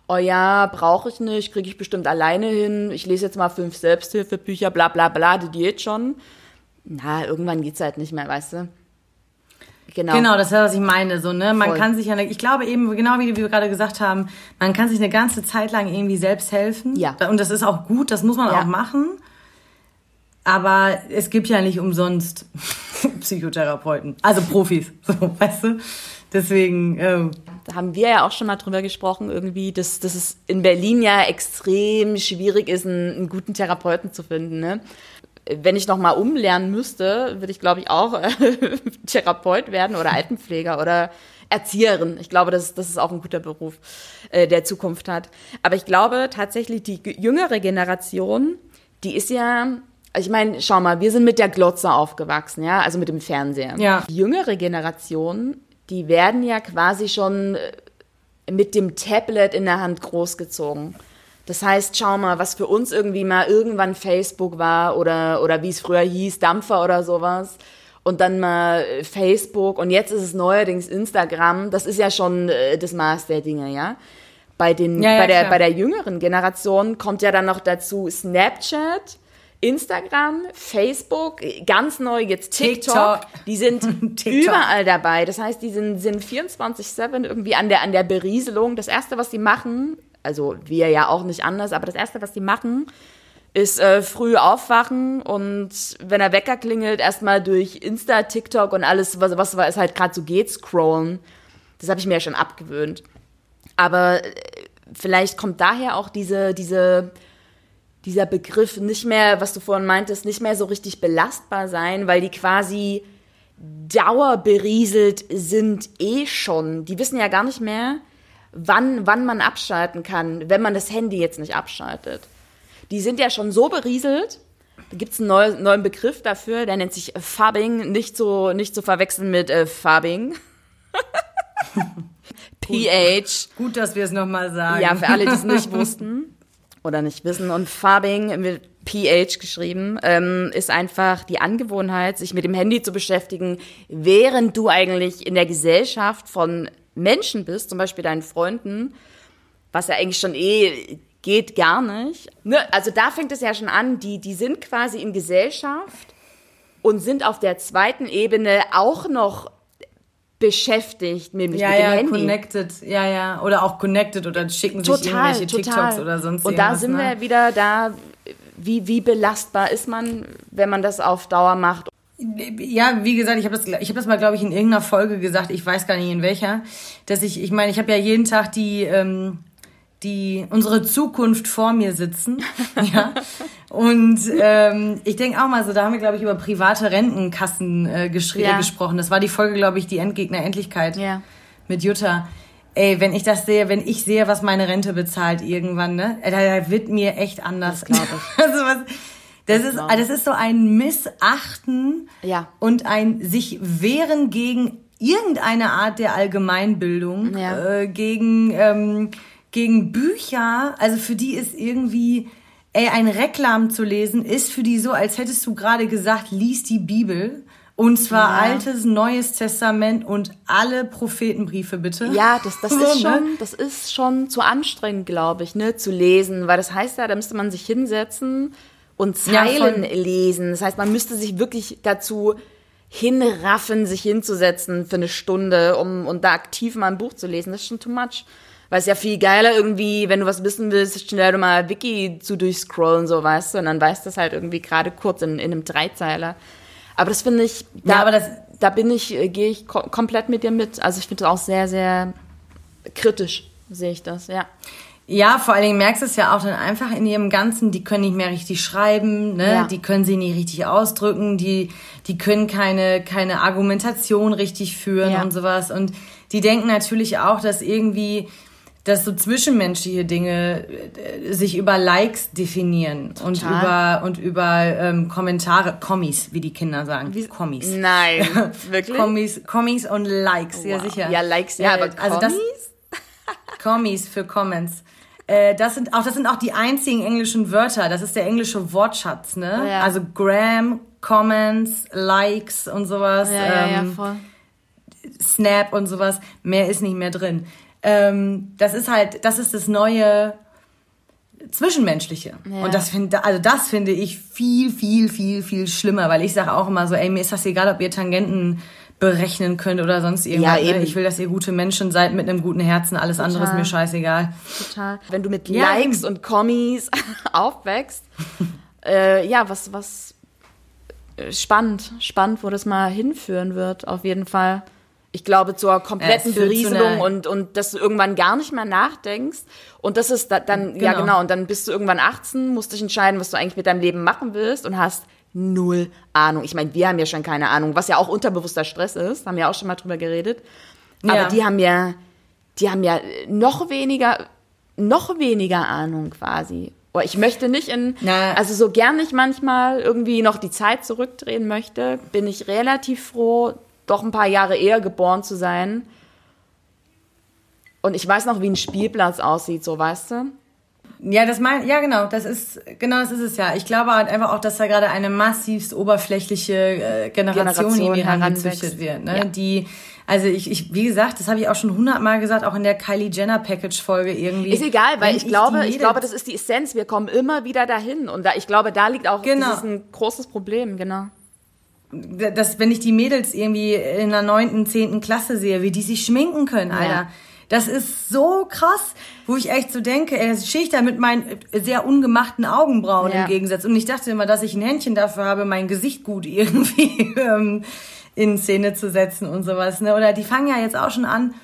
Oh ja, brauche ich nicht, kriege ich bestimmt alleine hin. Ich lese jetzt mal fünf Selbsthilfebücher, bla bla bla, die geht schon. Na, irgendwann geht's halt nicht mehr, weißt du?
Genau. Genau, das ist was ich meine. So, ne? Man Voll. kann sich ja, ich glaube eben, genau wie wir gerade gesagt haben, man kann sich eine ganze Zeit lang irgendwie selbst helfen.
Ja.
Und das ist auch gut, das muss man ja. auch machen. Aber es gibt ja nicht umsonst [laughs] Psychotherapeuten, also Profis, [laughs] so, weißt du? Deswegen. Ähm,
da haben wir ja auch schon mal drüber gesprochen, irgendwie, dass, dass es in Berlin ja extrem schwierig ist, einen, einen guten Therapeuten zu finden. Ne? Wenn ich noch mal umlernen müsste, würde ich, glaube ich, auch äh, [laughs] Therapeut werden oder Altenpfleger oder Erzieherin. Ich glaube, das, das ist auch ein guter Beruf, äh, der Zukunft hat. Aber ich glaube tatsächlich, die jüngere Generation, die ist ja ich meine, schau mal, wir sind mit der Glotze aufgewachsen, ja, also mit dem Fernseher.
Ja.
Die jüngere Generation, die werden ja quasi schon äh, mit dem Tablet in der Hand großgezogen. Das heißt, schau mal, was für uns irgendwie mal irgendwann Facebook war oder, oder wie es früher hieß, Dampfer oder sowas. Und dann mal äh, Facebook und jetzt ist es neuerdings Instagram. Das ist ja schon äh, das Maß der Dinge, ja. Bei, den, ja, ja, bei, der, bei der jüngeren Generation kommt ja dann noch dazu Snapchat Instagram, Facebook, ganz neu jetzt TikTok, TikTok. die sind [laughs] TikTok. überall dabei. Das heißt, die sind, sind 24-7 irgendwie an der, an der Berieselung. Das Erste, was sie machen, also wir ja auch nicht anders, aber das Erste, was sie machen, ist äh, früh aufwachen und wenn er Wecker klingelt, erstmal durch Insta, TikTok und alles, was, was es halt gerade so geht, scrollen. Das habe ich mir ja schon abgewöhnt. Aber äh, vielleicht kommt daher auch diese, diese dieser Begriff nicht mehr, was du vorhin meintest, nicht mehr so richtig belastbar sein, weil die quasi dauerberieselt sind eh schon. Die wissen ja gar nicht mehr, wann, wann man abschalten kann, wenn man das Handy jetzt nicht abschaltet. Die sind ja schon so berieselt. Da gibt es einen neu, neuen Begriff dafür, der nennt sich Fabbing, nicht so, nicht zu verwechseln mit äh, Farbing. [laughs] PH.
Gut, dass wir es nochmal sagen.
Ja, für alle, die es nicht wussten [laughs] oder nicht wissen. Und Farbing mit PH geschrieben, ähm, ist einfach die Angewohnheit, sich mit dem Handy zu beschäftigen, während du eigentlich in der Gesellschaft von Menschen bist, zum Beispiel deinen Freunden, was ja eigentlich schon eh geht gar nicht. Ne? Also da fängt es ja schon an, die, die sind quasi in Gesellschaft und sind auf der zweiten Ebene auch noch beschäftigt, nämlich
ja,
mit dem
ja,
Handy.
connected, ja, ja, oder auch connected oder schicken
total,
sich irgendwelche
total.
TikToks oder sonst
Und da sind ne? wir wieder da, wie, wie belastbar ist man, wenn man das auf Dauer macht?
Ja, wie gesagt, ich habe das, ich habe das mal, glaube ich, in irgendeiner Folge gesagt. Ich weiß gar nicht in welcher, dass ich, ich meine, ich habe ja jeden Tag die ähm, die unsere Zukunft vor mir sitzen. [laughs] ja. Und ähm, ich denke auch mal so, da haben wir, glaube ich, über private Rentenkassen äh, geschrieben, ja. gesprochen. Das war die Folge, glaube ich, die Endgegner Endlichkeit
ja.
mit Jutta. Ey, wenn ich das sehe, wenn ich sehe, was meine Rente bezahlt irgendwann, ne, da wird mir echt anders, glaube ich. [laughs] also was, das, das ist, das ist so ein Missachten
ja.
und ein sich wehren gegen irgendeine Art der Allgemeinbildung,
ja.
äh, gegen ähm, gegen Bücher, also für die ist irgendwie, ey, ein Reklam zu lesen, ist für die so, als hättest du gerade gesagt, lies die Bibel. Und zwar ja. Altes, Neues Testament und alle Prophetenbriefe, bitte.
Ja, das, das, so, ist, ne? schon, das ist schon zu anstrengend, glaube ich, ne, zu lesen. Weil das heißt ja, da müsste man sich hinsetzen und Zeilen ja, lesen. Das heißt, man müsste sich wirklich dazu hinraffen, sich hinzusetzen für eine Stunde, um und da aktiv mal ein Buch zu lesen. Das ist schon too much. Weil es ja viel geiler irgendwie, wenn du was wissen willst, schnell mal Wiki zu durchscrollen, so weißt du, und dann weißt du es halt irgendwie gerade kurz in, in einem Dreizeiler. Aber das finde ich, da, ja, aber das, da bin ich, äh, gehe ich kom komplett mit dir mit. Also ich finde das auch sehr, sehr kritisch, sehe ich das, ja.
Ja, vor allen Dingen merkst du es ja auch dann einfach in ihrem Ganzen, die können nicht mehr richtig schreiben, ne? Ja. die können sie nicht richtig ausdrücken, die, die können keine, keine Argumentation richtig führen ja. und sowas. Und die denken natürlich auch, dass irgendwie, dass so zwischenmenschliche Dinge äh, sich über Likes definieren Total. und über und über ähm, Kommentare, Kommis, wie die Kinder sagen. Wie? Kommis.
Nein, [laughs] wirklich?
Kommis, Kommis und Likes, wow. ja sicher.
Ja, Likes, ja, aber Kommis? Also das, [laughs]
Kommis für Comments. Äh, das sind auch das sind auch die einzigen englischen Wörter. Das ist der englische Wortschatz, ne? Ja. Also Gram, Comments, Likes und sowas.
Ja, ja, ja, ähm, voll.
Snap und sowas. Mehr ist nicht mehr drin. Ähm, das ist halt, das ist das neue Zwischenmenschliche. Ja. Und das finde, also das finde ich viel, viel, viel, viel schlimmer, weil ich sage auch immer so, ey, mir ist das egal, ob ihr Tangenten berechnen könnt oder sonst irgendwas. Ja, ne? eben. Ich will, dass ihr gute Menschen seid mit einem guten Herzen. Alles Total. andere ist mir scheißegal.
Total. Wenn du mit ja, Likes und Kommis [laughs] aufwächst, äh, ja, was, was äh, spannend, spannend, wo das mal hinführen wird, auf jeden Fall. Ich glaube, zur kompletten ja, Berieselung und, und dass du irgendwann gar nicht mehr nachdenkst. Und das ist da, dann, genau. ja genau, und dann bist du irgendwann 18, musst dich entscheiden, was du eigentlich mit deinem Leben machen willst und hast null Ahnung. Ich meine, wir haben ja schon keine Ahnung, was ja auch unterbewusster Stress ist, haben wir auch schon mal drüber geredet. Aber ja. die haben ja, die haben ja noch weniger, noch weniger Ahnung quasi. Oh, ich möchte nicht in, Na. also so gern ich manchmal irgendwie noch die Zeit zurückdrehen möchte, bin ich relativ froh, doch ein paar Jahre eher geboren zu sein. Und ich weiß noch, wie ein Spielplatz aussieht, so weißt du?
Ja, das mein, ja genau, das ist genau das ist es ja. Ich glaube halt einfach auch, dass da gerade eine massivst oberflächliche äh, Generation, Generation irgendwie herangezüchtet wird, ne? Ja. Die also ich, ich, wie gesagt, das habe ich auch schon hundertmal gesagt, auch in der Kylie Jenner Package Folge irgendwie.
Ist egal, weil ich, ich glaube, ich glaube, das ist die Essenz. Wir kommen immer wieder dahin und da, ich glaube, da liegt auch genau. das ist ein großes Problem, genau
dass wenn ich die Mädels irgendwie in der neunten, zehnten Klasse sehe, wie die sich schminken können, Alter. Ja. Das ist so krass, wo ich echt so denke, er schicht da mit meinen sehr ungemachten Augenbrauen ja. im Gegensatz. Und ich dachte immer, dass ich ein Händchen dafür habe, mein Gesicht gut [laughs] irgendwie ähm, in Szene zu setzen und sowas. Ne? Oder die fangen ja jetzt auch schon an,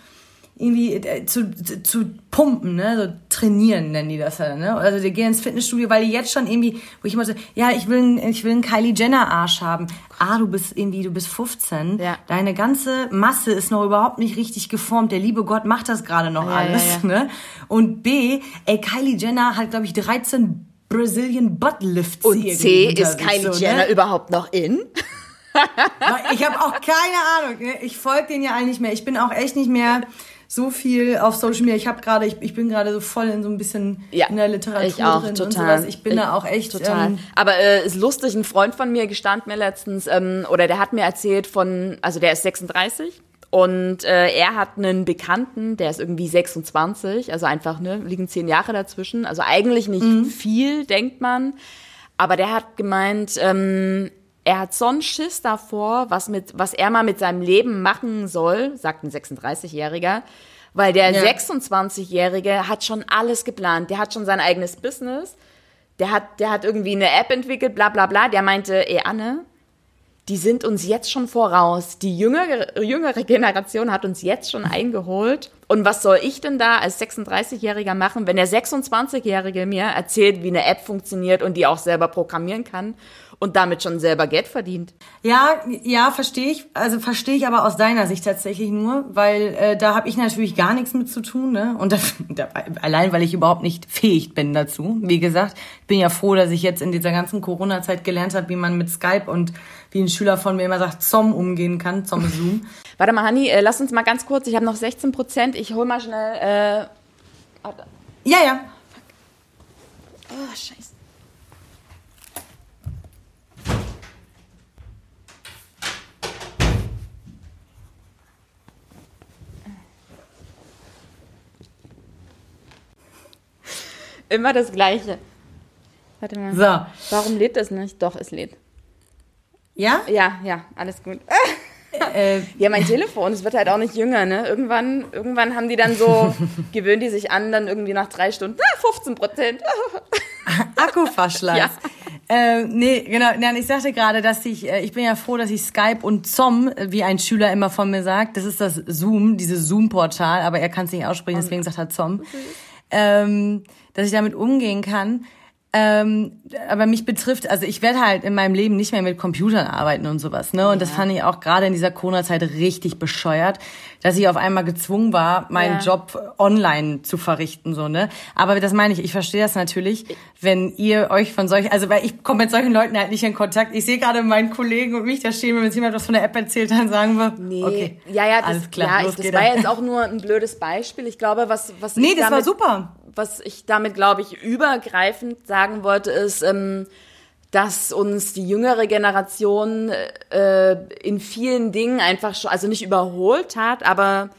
irgendwie äh, zu, zu pumpen, ne, so trainieren nennen die das ja, ne? Also die gehen ins Fitnessstudio, weil die jetzt schon irgendwie, wo ich immer so, ja, ich will, einen, ich will einen Kylie Jenner Arsch haben. Ah, du bist irgendwie, du bist 15, ja. deine ganze Masse ist noch überhaupt nicht richtig geformt. Der liebe Gott macht das gerade noch ja, alles, ja, ne? Und B, ey, Kylie Jenner hat glaube ich 13 Brazilian Butt Lifts.
Und C ist Kylie so, Jenner ne? überhaupt noch in?
ich habe auch keine Ahnung. Ne? Ich folge den ja eigentlich mehr. Ich bin auch echt nicht mehr so viel auf Social Media. Ich habe gerade, ich, ich bin gerade so voll in so ein bisschen ja, in der Literatur
ich auch,
drin
total.
und sowas. Ich bin ich, da auch echt
total. Ähm, Aber äh, ist lustig, ein Freund von mir gestand mir letztens ähm, oder der hat mir erzählt von, also der ist 36 und äh, er hat einen Bekannten, der ist irgendwie 26, also einfach ne, liegen zehn Jahre dazwischen. Also eigentlich nicht mhm. viel, denkt man. Aber der hat gemeint, ähm, er hat so einen Schiss davor, was, mit, was er mal mit seinem Leben machen soll, sagt ein 36-Jähriger, weil der ja. 26-Jährige hat schon alles geplant. Der hat schon sein eigenes Business. Der hat, der hat irgendwie eine App entwickelt, bla bla bla. Der meinte, ey Anne, die sind uns jetzt schon voraus. Die jüngere, jüngere Generation hat uns jetzt schon eingeholt. Und was soll ich denn da als 36-Jähriger machen, wenn der 26-Jährige mir erzählt, wie eine App funktioniert und die auch selber programmieren kann und damit schon selber Geld verdient.
Ja, ja, verstehe ich. Also verstehe ich aber aus deiner Sicht tatsächlich nur, weil äh, da habe ich natürlich gar nichts mit zu tun. Ne? Und das, [laughs] da, allein, weil ich überhaupt nicht fähig bin dazu. Wie gesagt, ich bin ja froh, dass ich jetzt in dieser ganzen Corona-Zeit gelernt habe, wie man mit Skype und wie ein Schüler von mir immer sagt, Zom umgehen kann, Zom Zoom. [laughs]
Warte mal, Hanni, äh, lass uns mal ganz kurz, ich habe noch 16 Prozent, ich hol mal schnell... Äh,
ja, ja.
Oh, scheiße. Immer das Gleiche. Warte mal. So. Warum lädt das nicht? Doch, es lädt.
Ja?
Ja, ja, alles gut. Äh, [laughs] ja, mein Telefon, es wird halt auch nicht jünger, ne? Irgendwann, irgendwann haben die dann so, [laughs] gewöhnen die sich an, dann irgendwie nach drei Stunden, ah, 15 Prozent. [laughs]
Akkuverschleiß. Ja. Äh, nee, genau. Nein, ich sagte gerade, dass ich, äh, ich bin ja froh, dass ich Skype und Zom, wie ein Schüler immer von mir sagt, das ist das Zoom, dieses Zoom-Portal, aber er kann es nicht aussprechen, deswegen sagt er Zom, ähm, dass ich damit umgehen kann. Ähm, aber mich betrifft, also ich werde halt in meinem Leben nicht mehr mit Computern arbeiten und sowas, ne? Und ja. das fand ich auch gerade in dieser Corona-Zeit richtig bescheuert, dass ich auf einmal gezwungen war, meinen ja. Job online zu verrichten, so, ne? Aber das meine ich, ich verstehe das natürlich, wenn ihr euch von solchen, also weil ich komme mit solchen Leuten halt nicht in Kontakt. Ich sehe gerade meinen Kollegen und mich da stehen, wenn uns jemand was von der App erzählt, dann sagen wir, nee, okay,
ja, ja, das, alles klar, ja, ich, das war jetzt auch nur ein blödes Beispiel. Ich glaube, was, was
Nee, das war super
was ich damit, glaube ich, übergreifend sagen wollte, ist, ähm, dass uns die jüngere Generation äh, in vielen Dingen einfach schon, also nicht überholt hat, aber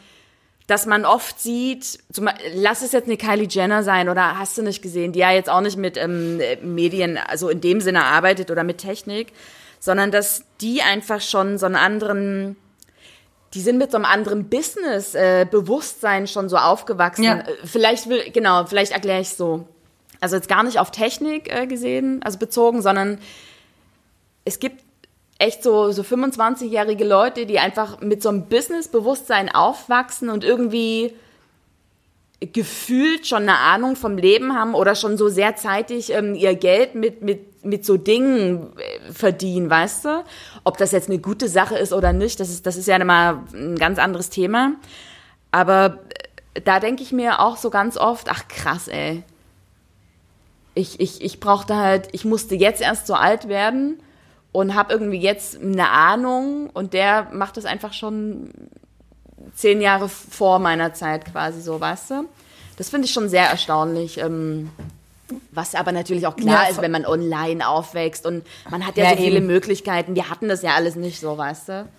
dass man oft sieht, zum, lass es jetzt eine Kylie Jenner sein oder hast du nicht gesehen, die ja jetzt auch nicht mit ähm, Medien, also in dem Sinne arbeitet oder mit Technik, sondern dass die einfach schon so einen anderen die sind mit so einem anderen Business-Bewusstsein äh, schon so aufgewachsen. Ja. Äh, vielleicht will, genau, vielleicht erkläre ich so. Also jetzt gar nicht auf Technik äh, gesehen, also bezogen, sondern es gibt echt so, so 25-jährige Leute, die einfach mit so einem Business-Bewusstsein aufwachsen und irgendwie gefühlt schon eine Ahnung vom Leben haben oder schon so sehr zeitig ähm, ihr Geld mit, mit, mit so Dingen äh, verdienen, weißt du? Ob das jetzt eine gute Sache ist oder nicht, das ist, das ist ja immer ein ganz anderes Thema. Aber äh, da denke ich mir auch so ganz oft, ach krass, ey. Ich, ich, ich brauchte halt, ich musste jetzt erst so alt werden und habe irgendwie jetzt eine Ahnung und der macht das einfach schon zehn Jahre vor meiner Zeit quasi so, weißt du? Das finde ich schon sehr erstaunlich. Ähm, was aber natürlich auch klar ja, ist, wenn man online aufwächst und man hat ja, ja so viele eben. Möglichkeiten. Wir hatten das ja alles nicht so, weißt du?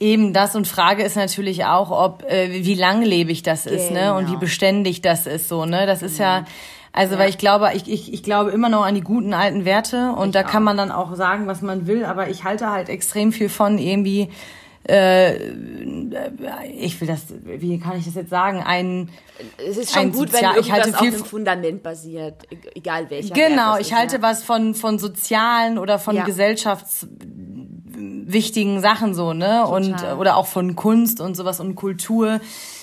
Eben das und Frage ist natürlich auch, ob äh, wie langlebig das genau. ist, ne? Und wie genau. beständig das ist so, ne? Das ist ja, also ja. weil ich glaube, ich, ich, ich glaube immer noch an die guten alten Werte und ich da auch. kann man dann auch sagen, was man will, aber ich halte halt extrem viel von irgendwie äh, ich will das, wie kann ich das jetzt sagen, ein
Es ist schon gut, Sozial, wenn irgendwas auf dem Fundament basiert, e-, egal welcher.
Genau, ich ist, halte ja. was von, von sozialen oder von ja. gesellschaftswichtigen Sachen so, ne? Total. Und, oder auch von Kunst und sowas und Kultur.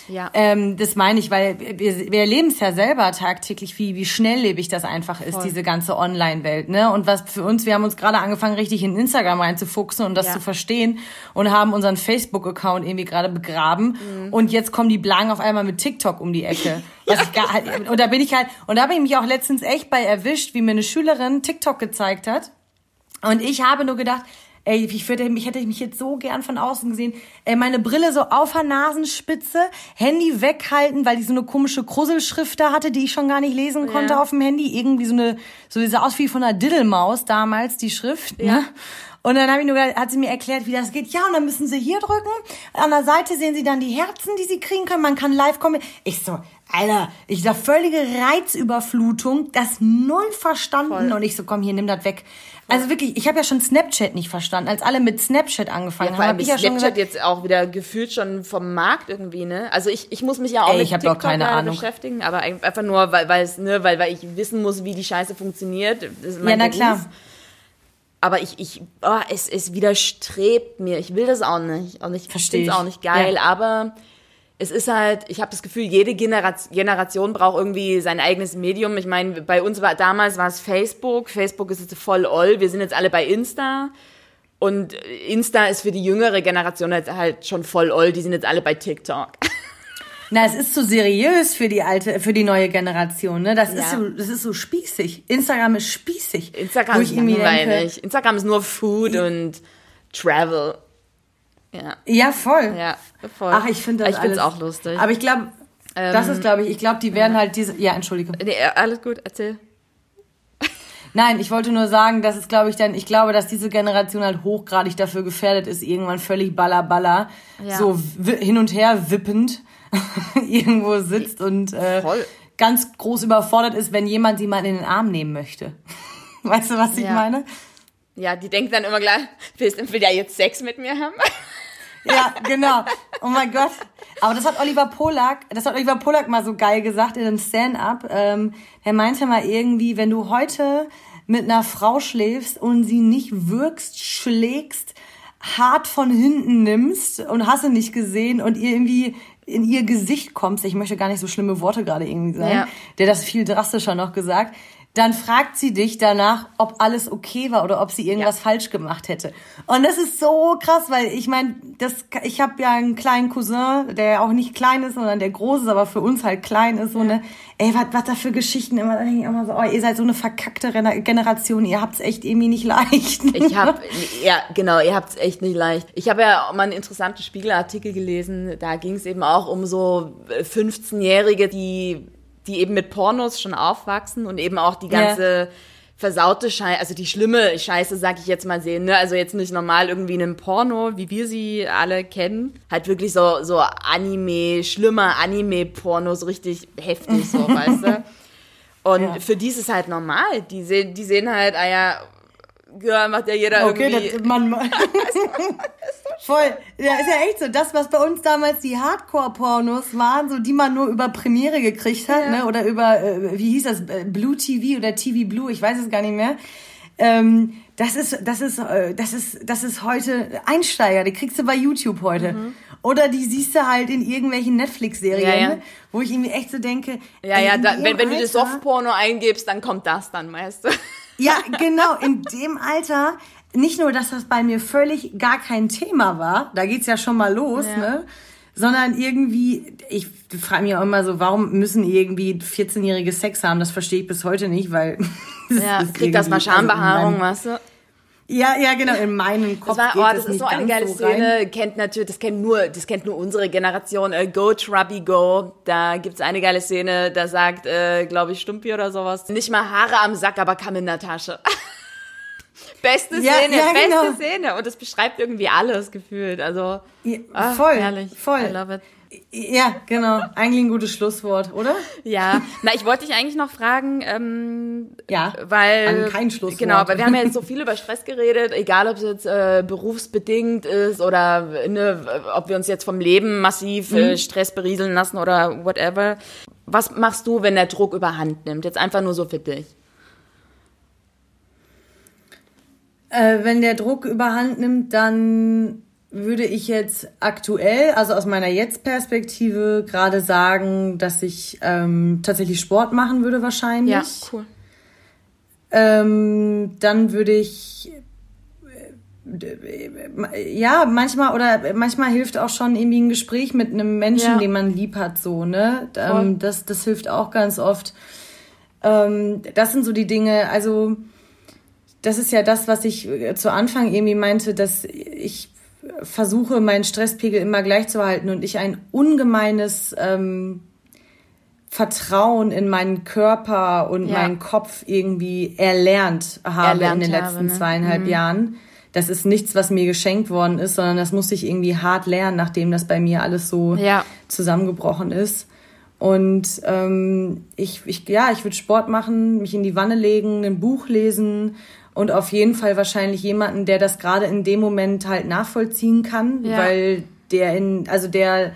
Ja. Ähm, das meine ich, weil wir, wir erleben es ja selber tagtäglich, wie, wie schnelllebig das einfach ist, Voll. diese ganze Online-Welt. Ne? Und was für uns, wir haben uns gerade angefangen, richtig in Instagram reinzufuchsen und das ja. zu verstehen und haben unseren Facebook-Account irgendwie gerade begraben. Mhm. Und jetzt kommen die Blangen auf einmal mit TikTok um die Ecke. [laughs] Ich gar, und da bin ich halt, und da habe ich mich auch letztens echt bei erwischt, wie mir eine Schülerin TikTok gezeigt hat. Und ich habe nur gedacht, Ey, ich, würde, ich hätte mich jetzt so gern von außen gesehen. Ey, meine Brille so auf der Nasenspitze, Handy weghalten, weil die so eine komische Krusselschrift da hatte, die ich schon gar nicht lesen konnte ja. auf dem Handy. Irgendwie so eine, so wie sah aus wie von einer Diddlemaus damals, die Schrift. Ne? Ja. Ne? Und dann hab ich nur, hat sie mir erklärt, wie das geht. Ja, und dann müssen sie hier drücken. An der Seite sehen sie dann die Herzen, die sie kriegen können. Man kann live kommen. Ich so, Alter, ich sag völlige Reizüberflutung, das null verstanden. Voll. Und ich so, komm hier, nimm das weg. Also wirklich, ich habe ja schon Snapchat nicht verstanden, als alle mit Snapchat angefangen ja, haben. Hab ich ja
Snapchat gesagt, jetzt auch wieder gefühlt schon vom Markt irgendwie, ne? Also ich, ich muss mich ja auch ey, mit TikTok keine Ahnung. beschäftigen, aber einfach nur, weil, weil es, ne, weil, weil ich wissen muss, wie die Scheiße funktioniert. Ja, na Beruf. klar. Aber ich, ich, oh, es, es widerstrebt mir. Ich will das auch nicht. Und ich finde es auch nicht geil, ja. aber es ist halt, ich habe das Gefühl, jede Generation, braucht irgendwie sein eigenes Medium. Ich meine, bei uns war damals war es Facebook. Facebook ist jetzt voll oll. Wir sind jetzt alle bei Insta. Und Insta ist für die jüngere Generation halt, halt schon voll oll. Die sind jetzt alle bei TikTok. [laughs]
Na, es ist so seriös für die alte, für die neue Generation, ne? Das ja. ist so, das ist so spießig. Instagram ist spießig.
Instagram ist langweilig. Instagram ist nur Food und Travel.
Ja. Ja, voll.
Ja, voll.
Ach, ich finde das
Ich finde es auch lustig.
Aber ich glaube, ähm, das ist, glaube ich, ich glaube, die werden ja. halt diese, ja, entschuldige.
Nee, alles gut, erzähl.
Nein, ich wollte nur sagen, dass es, glaube ich, dann, ich glaube, dass diese Generation halt hochgradig dafür gefährdet ist, irgendwann völlig baller baller, ja. so hin und her wippend [laughs] irgendwo sitzt und äh, ganz groß überfordert ist, wenn jemand sie mal in den Arm nehmen möchte. [laughs] weißt du, was ich ja. meine?
Ja, die denkt dann immer gleich, willst du ja jetzt Sex mit mir haben?
Ja, genau. Oh mein Gott. Aber das hat Oliver Polak, das hat Oliver Polak mal so geil gesagt in einem Stand-up. Ähm, er meinte mal irgendwie, wenn du heute mit einer Frau schläfst und sie nicht wirkst, schlägst, hart von hinten nimmst und hast du nicht gesehen und ihr irgendwie in ihr Gesicht kommst, ich möchte gar nicht so schlimme Worte gerade irgendwie sagen, ja. der das viel drastischer noch gesagt, dann fragt sie dich danach, ob alles okay war oder ob sie irgendwas ja. falsch gemacht hätte. Und das ist so krass, weil ich meine, das ich habe ja einen kleinen Cousin, der auch nicht klein ist, sondern der groß ist, aber für uns halt klein ist so ne. Ey, was was da für Geschichten immer, da denke ich immer so, oh, ihr seid so eine verkackte Generation, ihr habt's echt irgendwie nicht [laughs] leicht.
Ich hab ja, genau, ihr habt's echt nicht leicht. Ich habe ja mal einen interessanten Spiegelartikel gelesen, da ging es eben auch um so 15-jährige, die die eben mit Pornos schon aufwachsen und eben auch die ganze ja. versaute Scheiße, also die schlimme Scheiße, sag ich jetzt mal sehen, ne? Also jetzt nicht normal irgendwie in einem Porno, wie wir sie alle kennen. Halt wirklich so, so Anime, schlimmer Anime-Pornos, richtig heftig, so, [laughs] weißt du? Und ja. für die ist es halt normal. Die sehen, die sehen halt, ah ja, ja, macht ja jeder okay, irgendwie. Das, man, [laughs]
Voll. Ja, ist ja echt so. Das, was bei uns damals die Hardcore-Pornos waren, so die man nur über Premiere gekriegt hat, ja. ne? Oder über, äh, wie hieß das, äh, Blue TV oder TV Blue, ich weiß es gar nicht mehr. Ähm, das ist, das ist, äh, das ist, das ist heute Einsteiger. Die kriegst du bei YouTube heute. Mhm. Oder die siehst du halt in irgendwelchen Netflix-Serien, ja, ja. Ne? wo ich irgendwie echt so denke.
Ja, ja, da, wenn, wenn du das Softporno eingibst, dann kommt das dann, weißt du.
Ja, genau. In dem Alter nicht nur, dass das bei mir völlig gar kein Thema war, da geht's ja schon mal los, ja. ne? Sondern irgendwie, ich frage mich auch immer so, warum müssen irgendwie 14-jährige Sex haben? Das verstehe ich bis heute nicht, weil. [laughs]
ja, kriegt das mal also Schambehaarung,
also
weißt du?
Ja, ja, genau. In meinem Kopf
das war, oh, das, das ist so eine geile so Szene. Kennt natürlich, das kennt nur, das kennt nur unsere Generation. Äh, go Trubby Go. Da gibt's eine geile Szene. Da sagt, äh, glaube ich, Stumpi oder sowas. Nicht mal Haare am Sack, aber Kamm in der Tasche. [laughs] beste ja, Szene, ja, beste genau. Szene. Und das beschreibt irgendwie alles gefühlt. Also
ja, ach, voll, herrlich. voll. I love it. Ja, genau. Eigentlich ein gutes Schlusswort, oder?
Ja. Na, ich wollte dich eigentlich noch fragen, ähm,
ja,
weil
kein Schlusswort.
Genau, weil wir haben ja jetzt so viel über Stress geredet, egal ob es jetzt äh, berufsbedingt ist oder ne, ob wir uns jetzt vom Leben massiv äh, mhm. Stress berieseln lassen oder whatever. Was machst du, wenn der Druck überhand nimmt? Jetzt einfach nur so für dich.
Äh, wenn der Druck überhand nimmt, dann würde ich jetzt aktuell, also aus meiner Jetzt-Perspektive, gerade sagen, dass ich ähm, tatsächlich Sport machen würde wahrscheinlich. Ja, cool. Ähm, dann würde ich äh, ja, manchmal oder manchmal hilft auch schon irgendwie ein Gespräch mit einem Menschen, ja. den man lieb hat, so, ne? Ähm, das, das hilft auch ganz oft. Ähm, das sind so die Dinge, also das ist ja das, was ich äh, zu Anfang irgendwie meinte, dass ich versuche, meinen Stresspegel immer gleich zu halten und ich ein ungemeines ähm, Vertrauen in meinen Körper und ja. meinen Kopf irgendwie erlernt habe erlernt in den letzten habe, ne? zweieinhalb mhm. Jahren. Das ist nichts, was mir geschenkt worden ist, sondern das musste ich irgendwie hart lernen, nachdem das bei mir alles so ja. zusammengebrochen ist. Und ähm, ich, ich, ja, ich würde Sport machen, mich in die Wanne legen, ein Buch lesen und auf jeden Fall wahrscheinlich jemanden, der das gerade in dem Moment halt nachvollziehen kann, ja. weil der in, also der,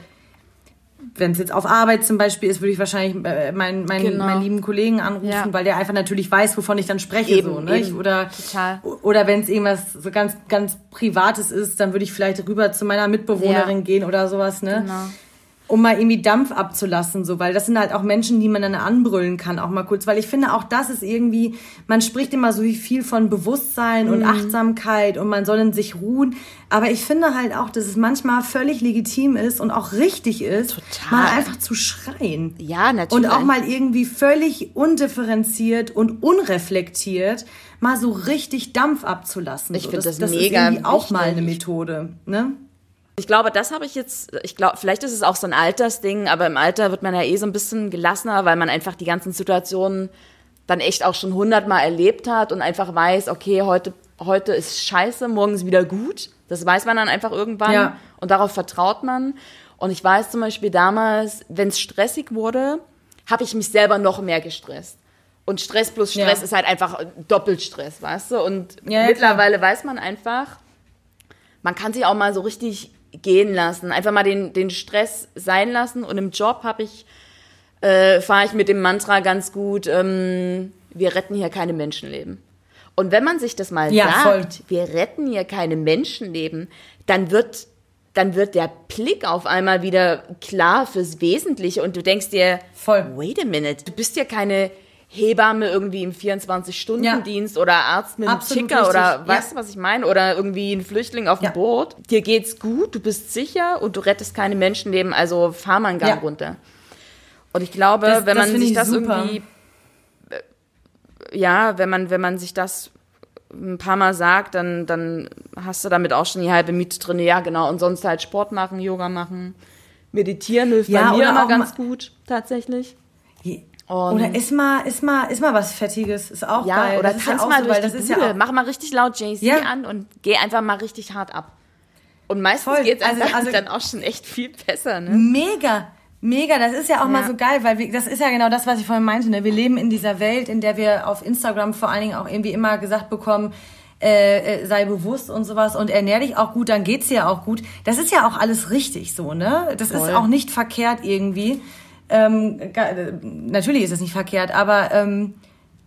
wenn es jetzt auf Arbeit zum Beispiel ist, würde ich wahrscheinlich äh, meinen mein, genau. meinen lieben Kollegen anrufen, ja. weil der einfach natürlich weiß, wovon ich dann spreche. Eben, so, ne? Oder, Total. oder wenn es irgendwas so ganz, ganz Privates ist, dann würde ich vielleicht rüber zu meiner Mitbewohnerin ja. gehen oder sowas, ne? Genau um mal irgendwie Dampf abzulassen, so, weil das sind halt auch Menschen, die man dann anbrüllen kann, auch mal kurz, weil ich finde, auch das ist irgendwie, man spricht immer so viel von Bewusstsein mhm. und Achtsamkeit und man soll in sich ruhen, aber ich finde halt auch, dass es manchmal völlig legitim ist und auch richtig ist, Total. mal einfach zu schreien.
Ja, natürlich.
Und auch mal irgendwie völlig undifferenziert und unreflektiert mal so richtig Dampf abzulassen.
Ich
so.
finde das, das, das mega ist
auch mal eine Methode, ne?
Ich glaube, das habe ich jetzt, ich glaube, vielleicht ist es auch so ein Altersding, aber im Alter wird man ja eh so ein bisschen gelassener, weil man einfach die ganzen Situationen dann echt auch schon hundertmal erlebt hat und einfach weiß, okay, heute, heute ist scheiße, morgen ist wieder gut. Das weiß man dann einfach irgendwann ja. und darauf vertraut man. Und ich weiß zum Beispiel damals, wenn es stressig wurde, habe ich mich selber noch mehr gestresst. Und Stress plus Stress ja. ist halt einfach Doppelstress, weißt du? Und ja, mittlerweile weiß man einfach, man kann sich auch mal so richtig gehen lassen. Einfach mal den, den Stress sein lassen. Und im Job habe ich, äh, fahre ich mit dem Mantra ganz gut, ähm, wir retten hier keine Menschenleben. Und wenn man sich das mal
Ja,
sagt,
voll.
wir retten hier keine Menschenleben, dann wird, dann wird der Blick auf einmal wieder klar fürs Wesentliche und du denkst dir,
Voll.
wait a minute, du bist ja keine Hebamme irgendwie im 24-Stunden-Dienst oder Arzt mit einem Ticker oder
ja.
weißt du, was ich meine? Oder irgendwie ein Flüchtling auf dem
Ja.
Boot. Dir geht's gut, du bist sicher und du rettest keine Menschenleben, also fahr mal einen Gang
Ja.
runter. Und ich glaube,
Das-
wenn man sich
ich
das
super.
irgendwie äh, ja, wenn man, wenn man sich das ein paar Mal sagt, dann, dann hast du damit auch schon die halbe Miete drin. Ja, genau. Und sonst halt Sport machen, Yoga machen, meditieren hilft
Ja,
bei mir immer
auch
ganz gut, tatsächlich.
Oder iss mal, iss mal, iss mal was Fettiges. Ist auch
Ja,
geil.
oder
Das ist
tanz
ja
mal
so,
durch die
ist
Bude.
ja
Mach mal richtig laut Jay-Z
Ja.
an und geh einfach mal richtig hart ab. Und meistens
Voll.
geht's
Also- also-
dann auch schon echt viel besser, ne?
Mega, mega. Das ist ja auch mal
Ja.
so geil, weil wir, das ist ja genau das, was ich vorhin meinte. Ne? Wir leben in dieser Welt, in der wir auf Instagram vor allen Dingen auch irgendwie immer gesagt bekommen, äh, äh, sei bewusst und sowas und ernähr dich auch gut, dann geht's dir auch gut. Das ist ja auch alles richtig so, ne? Das
Voll.
ist auch nicht verkehrt irgendwie. Ähm, äh, natürlich ist es nicht verkehrt, aber ähm,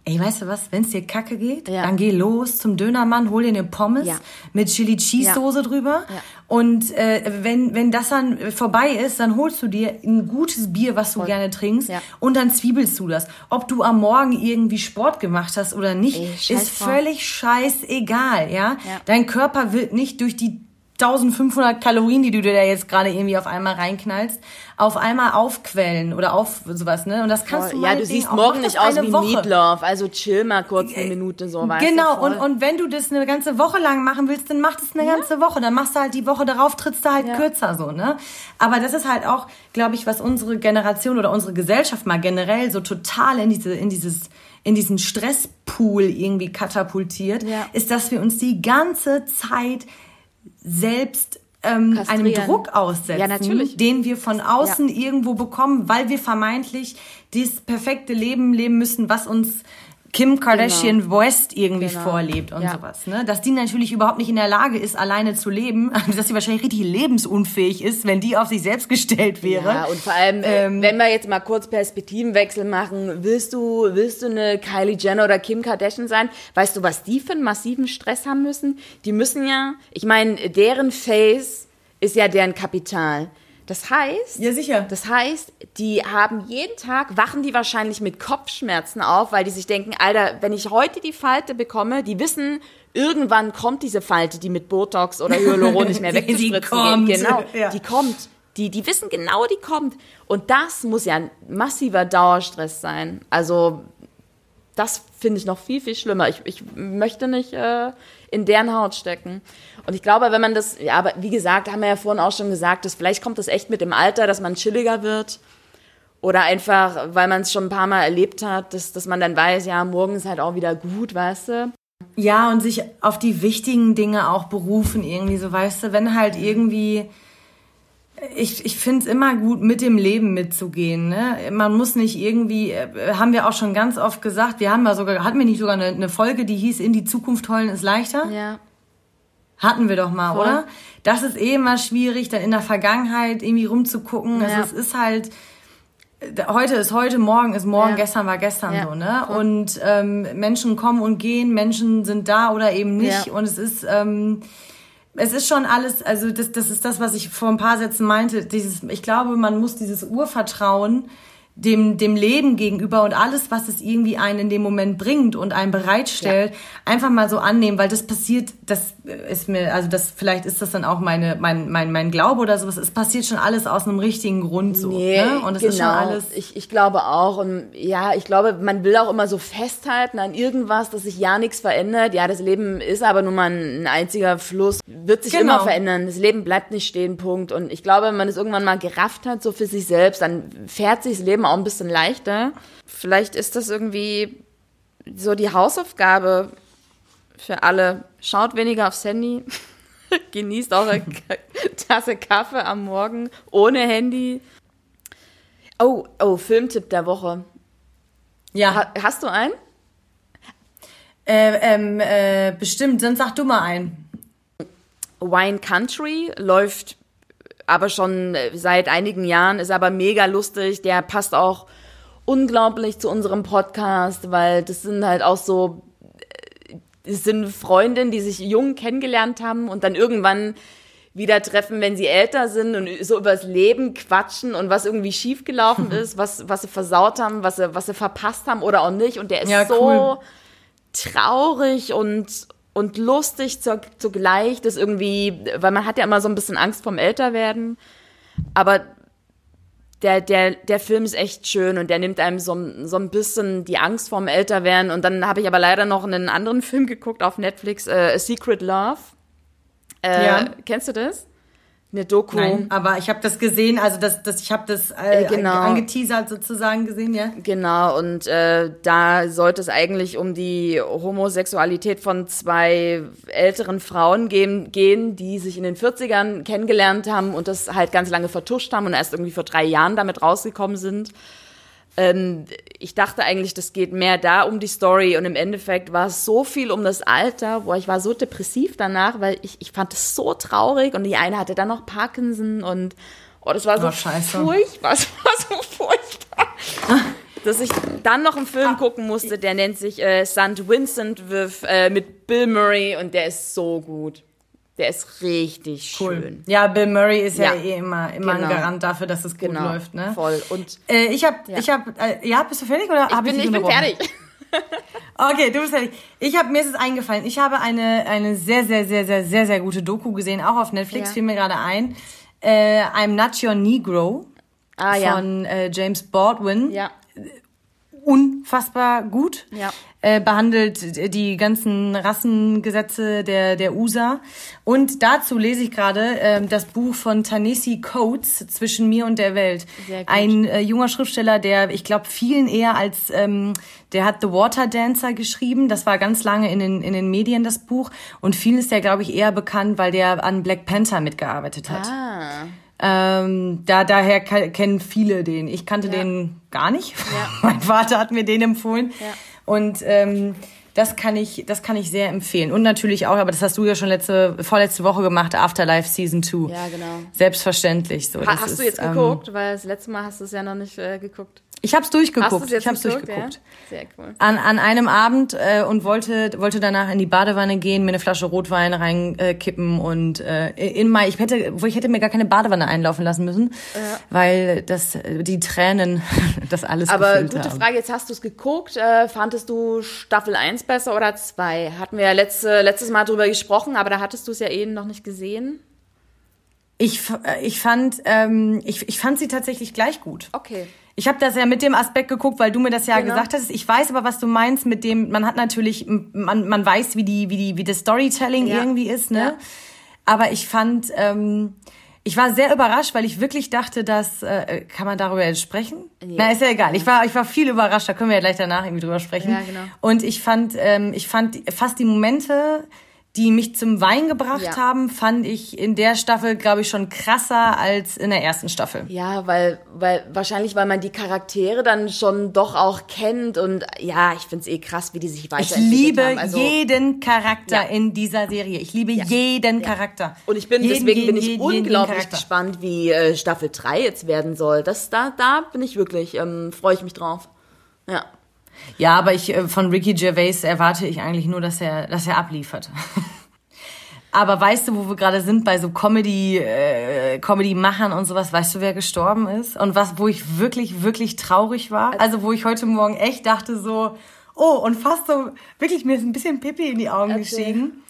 ey, weißt du was? Wenn's dir kacke geht,
Ja.
dann geh los zum Dönermann, hol dir eine Pommes
Ja.
mit Chili Cheese Soße drüber
Ja.
und äh, wenn, wenn das dann vorbei ist, dann holst du dir ein gutes Bier, was du gerne trinkst, und dann zwiebelst du das. Ob du am Morgen irgendwie Sport gemacht hast oder nicht,
Ey,
ist völlig scheißegal, ja?
Ja.
Dein Körper wird nicht durch die 1500 Kalorien, die du dir da jetzt gerade irgendwie auf einmal reinknallst, auf einmal aufquellen oder auf sowas, ne? Und das kannst du
ja, du siehst
auch,
morgen nicht aus wie
Woche.
Meatloaf, also chill mal kurz eine Minute so, weißt
Genau,
voll.
und, und wenn du das eine ganze Woche lang machen willst, dann mach das eine ganze Woche. Dann machst du halt die Woche darauf, trittst du halt
Ja.
kürzer so, ne? Aber das ist halt auch, glaube ich, was unsere Generation oder unsere Gesellschaft mal generell so total in diese, in dieses, in diesen Stresspool irgendwie katapultiert,
Ja.
ist, dass wir uns die ganze Zeit selbst ähm, einem. Druck aussetzen,
Ja, natürlich.
den wir von außen irgendwo bekommen, weil wir vermeintlich dieses perfekte Leben leben müssen, was uns Kim Kardashian West irgendwie
Genau.
vorlebt und
Ja.
sowas. Ne? Dass die natürlich überhaupt nicht in der Lage ist, alleine zu leben, [laughs] dass sie wahrscheinlich richtig lebensunfähig ist, wenn die auf sich selbst gestellt wäre.
Ja, und vor allem, äh,
Ähm,
wenn wir jetzt mal kurz Perspektivenwechsel machen, willst du, willst du eine Kylie Jenner oder Kim Kardashian sein? Weißt du, was die für einen massiven Stress haben müssen? Die müssen ja, ich meine, deren Face ist ja deren Kapital. Das heißt,
Ja, sicher.
das heißt, die haben jeden Tag, wachen die wahrscheinlich mit Kopfschmerzen auf, weil die sich denken, Alter, wenn ich heute die Falte bekomme, die wissen, irgendwann kommt diese Falte, die mit Botox oder Hyaluron nicht mehr [laughs]
Die
wegzuspritzen
kommt.
geht. Genau, [laughs]
Ja.
die kommt. Die, die wissen genau, die kommt. Und das muss ja ein massiver Dauerstress sein. Also, das finde ich noch viel, viel schlimmer. Ich, ich möchte nicht äh, in deren Haut stecken. Und ich glaube, wenn man das, ja, aber wie gesagt, haben wir ja vorhin auch schon gesagt, dass vielleicht kommt das echt mit dem Alter, dass man chilliger wird. Oder einfach, weil man es schon ein paar Mal erlebt hat, dass, dass man dann weiß, ja, morgen ist halt auch wieder gut, weißt du?
Ja, und sich auf die wichtigen Dinge auch berufen, irgendwie so, weißt du, wenn halt irgendwie. Ich, ich finde es immer gut, mit dem Leben mitzugehen. Ne? Man muss nicht irgendwie, äh, haben wir auch schon ganz oft gesagt, wir haben ja sogar, hatten wir nicht sogar eine, eine Folge, die hieß In die Zukunft heulen ist leichter?
Ja.
Hatten wir doch mal,
Voll.
oder? Das ist eh immer schwierig, dann in der Vergangenheit irgendwie rumzugucken.
Ja.
Also es ist halt, heute ist heute, morgen ist morgen,
Ja.
gestern war gestern
Ja,
so, ne?
voll.
Und ähm, Menschen kommen und gehen, Menschen sind da oder eben nicht. Und es ist, ähm, es ist schon alles, also das, das ist das, was ich vor ein paar Sätzen meinte. Dieses, ich glaube, man muss dieses Urvertrauen dem, dem Leben gegenüber und alles, was es irgendwie einen in dem Moment bringt und einen bereitstellt, einfach mal so annehmen, weil das passiert, das ist mir, also das, vielleicht ist das dann auch meine, mein, mein, mein Glaube oder sowas, es passiert schon alles aus einem richtigen Grund so.
Nee,
ne? Und es
genau.
ist schon alles.
Ich, ich glaube auch. Und ja, ich glaube, man will auch immer so festhalten an irgendwas, dass sich ja nichts verändert. Ja, das Leben ist aber nun mal ein einziger Fluss. Wird sich
Genau.
immer verändern. Das Leben bleibt nicht stehen, Punkt. Und ich glaube, wenn man es irgendwann mal gerafft hat, so für sich selbst, dann fährt sich das Leben auch ein bisschen leichter. Vielleicht ist das irgendwie so die Hausaufgabe für alle. Schaut weniger aufs Handy. [laughs] Genießt eure Tasse Kaffee am Morgen ohne Handy. Oh, oh, Filmtipp der Woche.
Ja,
Ha hast du einen?
äh, ähm, äh, bestimmt, dann sag du mal ein.
Wine Country läuft aber schon seit einigen Jahren, ist aber mega lustig. Der passt auch unglaublich zu unserem Podcast, weil das sind halt auch so äh, es sind Freundinnen, die sich jung kennengelernt haben und dann irgendwann wieder treffen, wenn sie älter sind und so übers Leben quatschen und was irgendwie schiefgelaufen [laughs] ist, was, was sie versaut haben, was sie, was sie verpasst haben oder auch nicht. Und der ist ja, so cool. traurig und, und lustig zugleich, das irgendwie, weil man hat ja immer so ein bisschen Angst vorm Älterwerden. Aber der, der, der Film ist echt schön und der nimmt einem so, so ein bisschen die Angst vorm Älterwerden. Und dann habe ich aber leider noch einen anderen [laughs] Film geguckt auf Netflix, äh, A Secret Love. Äh, ja. Kennst du das?
Eine Doku. Nein, aber ich habe das gesehen, also das, das, ich habe das äh, äh, genau. angeteasert sozusagen gesehen, ja.
Genau, und äh, da sollte es eigentlich um die Homosexualität von zwei älteren Frauen gehen, gehen, die sich in den 40ern kennengelernt haben und das halt ganz lange vertuscht haben und erst irgendwie vor drei Jahren damit rausgekommen sind. Ähm, ich dachte eigentlich, das geht mehr da um die Story und im Endeffekt war es so viel um das Alter, wo ich war so depressiv danach, weil ich, ich fand es so traurig und die eine hatte dann noch Parkinson und oh, das war so oh, furchtbar, [laughs] das war so furchtbar. dass ich dann noch einen Film gucken musste, der nennt sich äh, St. Vincent with, äh, mit Bill Murray und der ist so gut. Der ist richtig cool. schön.
Ja, Bill Murray ist ja, ja eh immer, immer genau. ein Garant dafür, dass es gut genau. läuft. Ne?
Voll. Und
äh, ich habe, ja. ich habe, äh, ja, bist du fertig oder
ich bin, ich, bin fertig. [laughs]
okay, du bist fertig. Ich habe mir ist es eingefallen. Ich habe eine eine sehr sehr sehr sehr sehr sehr gute Doku gesehen, auch auf Netflix. Ja. Fiel mir gerade ein. Äh, I'm Not Your Negro ah, von äh, James Baldwin.
Ja
unfassbar gut.
Ja.
Äh, behandelt die ganzen Rassengesetze der, der USA. Und dazu lese ich gerade äh, das Buch von Tanesi Coates, Zwischen mir und der Welt. Ein äh, junger Schriftsteller, der, ich glaube, vielen eher als, ähm, der hat The Water Dancer geschrieben. Das war ganz lange in den, in den Medien, das Buch. Und vielen ist der, glaube ich, eher bekannt, weil der an Black Panther mitgearbeitet hat.
Ah.
Ähm, da, daher kennen viele den. Ich kannte ja. den gar nicht. Ja. [laughs] mein Vater hat mir den empfohlen. Ja. Und ähm, das kann ich, das kann ich sehr empfehlen. Und natürlich auch, aber das hast du ja schon letzte, vorletzte Woche gemacht, Afterlife Season 2.
Ja, genau.
Selbstverständlich. So,
ha, hast ist, du jetzt geguckt? Ähm, Weil das letzte Mal hast du es ja noch nicht äh, geguckt.
Ich habe es durchgeguckt. ich habe es durchgeguckt. Ja? Sehr cool. An, an einem Abend äh, und wollte wollte danach in die Badewanne gehen, mir eine Flasche Rotwein reinkippen äh, und äh, in mein ich hätte wo ich hätte mir gar keine Badewanne einlaufen lassen müssen, ja. weil das die Tränen [laughs] das alles
Aber gute haben. Frage, jetzt hast du es geguckt, äh, fandest du Staffel 1 besser oder 2? Hatten wir ja letzte, letztes Mal drüber gesprochen, aber da hattest du es ja eben noch nicht gesehen.
Ich, äh, ich fand ähm, ich, ich fand sie tatsächlich gleich gut.
Okay.
Ich habe das ja mit dem Aspekt geguckt, weil du mir das ja genau. gesagt hast. Ich weiß aber, was du meinst mit dem, man hat natürlich, man, man weiß, wie die, wie die, wie das Storytelling ja. irgendwie ist, ne? Ja. Aber ich fand, ähm, ich war sehr überrascht, weil ich wirklich dachte, dass äh, kann man darüber jetzt sprechen? Ja. Na, ist ja egal. Ich war ich war viel überrascht, da können wir ja gleich danach irgendwie drüber sprechen.
Ja, genau.
Und ich fand ähm, ich fand fast die Momente die mich zum Wein gebracht ja. haben, fand ich in der Staffel, glaube ich, schon krasser als in der ersten Staffel.
Ja, weil, weil wahrscheinlich, weil man die Charaktere dann schon doch auch kennt und ja, ich finde es eh krass, wie die sich weiterentwickelt
Ich liebe. Also, jeden Charakter ja. in dieser Serie. Ich liebe ja. jeden Charakter.
Und ich bin jeden, deswegen jeden, bin ich unglaublich gespannt, wie äh, Staffel 3 jetzt werden soll. Das da da bin ich wirklich ähm, freue ich mich drauf. Ja.
Ja, aber ich äh, von Ricky Gervais erwarte ich eigentlich nur, dass er, dass er abliefert. [laughs] aber weißt du, wo wir gerade sind bei so Comedy, äh, Comedy-Machern und sowas, weißt du, wer gestorben ist? Und was, wo ich wirklich, wirklich traurig war? Also wo ich heute Morgen echt dachte so, oh, und fast so, wirklich, mir ist ein bisschen Pipi in die Augen okay. gestiegen.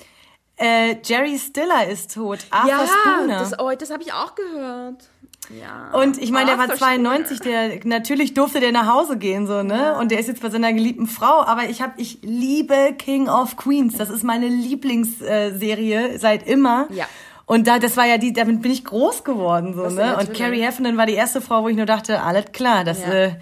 Äh, Jerry Stiller ist tot. Arthur ja, Spooner.
Das, oh, das habe ich auch gehört. Ja.
Und ich meine, der war 92, der natürlich durfte der nach Hause gehen so, ne? Ja. Und der ist jetzt bei seiner geliebten Frau, aber ich habe ich liebe King of Queens, das ist meine Lieblingsserie seit immer.
Ja.
Und da das war ja die damit bin ich groß geworden so, ne? Und Carrie Heffernan war die erste Frau, wo ich nur dachte, alles klar, das ja. äh,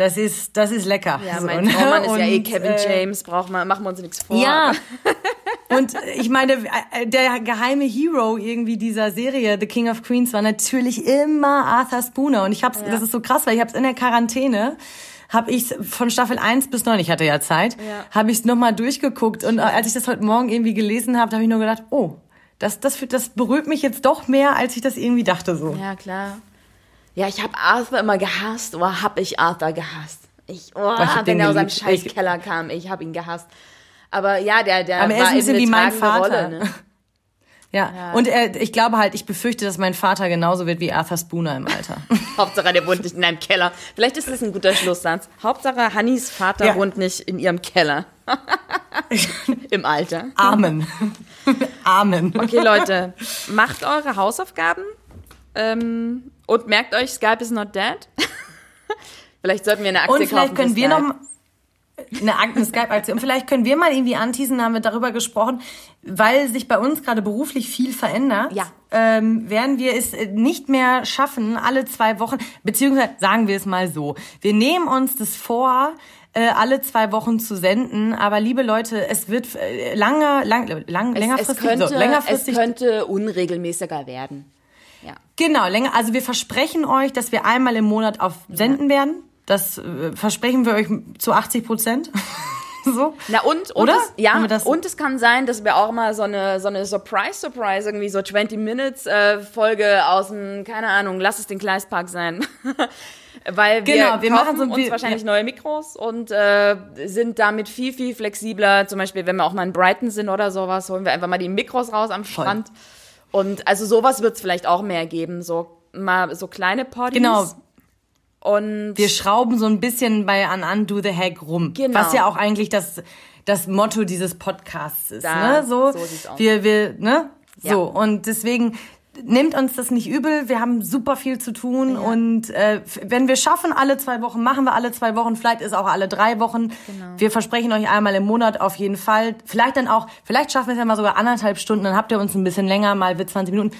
das ist, das ist lecker.
Ja, mein so, Traummann ne? ist ja eh Kevin äh, James, braucht man, machen wir uns nichts vor.
Ja. [laughs] Und ich meine, äh, der geheime Hero irgendwie dieser Serie, The King of Queens, war natürlich immer Arthur Spooner. Und ich hab's, ja. das ist so krass, weil ich hab's in der Quarantäne habe ich von Staffel 1 bis 9, ich hatte ja Zeit, ja. habe ich es nochmal durchgeguckt. Und als ich das heute Morgen irgendwie gelesen habe, habe ich nur gedacht, oh, das, das, das berührt mich jetzt doch mehr, als ich das irgendwie dachte so.
Ja, klar. Ja, ich habe Arthur immer gehasst, oder habe ich Arthur gehasst? Ich, oh, wenn er aus seinem Scheißkeller kam, ich habe ihn gehasst. Aber ja, der, der
Aber er ist ein bisschen wie mein Vater.
Rolle, ne? [laughs]
Ja.
Ja.
Und er, ich glaube halt, ich befürchte, dass mein Vater genauso wird wie Arthur Spooner im Alter. [laughs]
Hauptsache, der wohnt nicht in einem Keller. Vielleicht ist das ein guter Schlusssatz. Hauptsache, Hannis Vater
Ja.
wohnt nicht in ihrem Keller. [laughs] Im Alter.
Amen. Amen.
Okay, Leute, macht eure Hausaufgaben ähm, und merkt euch, Skype is not dead. vielleicht sollten wir eine Aktie
Und vielleicht
kaufen
können wir
Skype.
noch eine eine Skype-Aktion. Und vielleicht können wir mal irgendwie anteasen, haben wir darüber gesprochen, weil sich bei uns gerade beruflich viel verändert.
Ja.
Ähm, werden wir es nicht mehr schaffen, alle zwei Wochen, beziehungsweise sagen wir es mal so. Wir nehmen uns das vor, äh, alle zwei Wochen zu senden, aber liebe Leute, es wird äh, lange, lang, lang,
es,
längerfristig,
es könnte,
so, längerfristig
es könnte unregelmäßiger werden. Ja.
Genau, länger. Also wir versprechen euch, dass wir einmal im Monat auf senden werden. Das äh, versprechen wir euch zu 80 Prozent. [laughs] so.
Na und, und
Oder?
Es, ja, und es kann sein, dass wir auch mal so eine, so eine Surprise-Surprise, irgendwie so 20 Minutes äh, Folge aus dem, keine Ahnung, lass es den Gleispark sein. [laughs] Weil wir,
Genau, wir
kaufen
machen so-
uns wahrscheinlich
ja.
neue Mikros und äh, sind damit viel, viel flexibler. Zum Beispiel, wenn wir auch mal in Brighton sind oder sowas, holen wir einfach mal die Mikros raus am
Voll.
Strand. Und also sowas wird es vielleicht auch mehr geben, so mal so kleine Partys.
Genau.
Und
Wir schrauben so ein bisschen bei an Undo the Hack rum.
Genau.
Was ja auch eigentlich das, das Motto dieses Podcasts ist.
Da,
ne? So,
so sieht's aus.
Wir, wir, ne?
Ja.
So. Und deswegen nehmt uns das nicht übel. Wir haben super viel zu tun. Und äh, wenn wir schaffen, alle zwei Wochen, machen wir alle zwei Wochen. Vielleicht ist auch alle drei Wochen.
Genau.
Wir versprechen euch einmal im Monat auf jeden Fall. Vielleicht dann auch, vielleicht schaffen wir es ja mal sogar anderthalb Stunden. Dann habt ihr uns ein bisschen länger, mal wird 20 Minuten.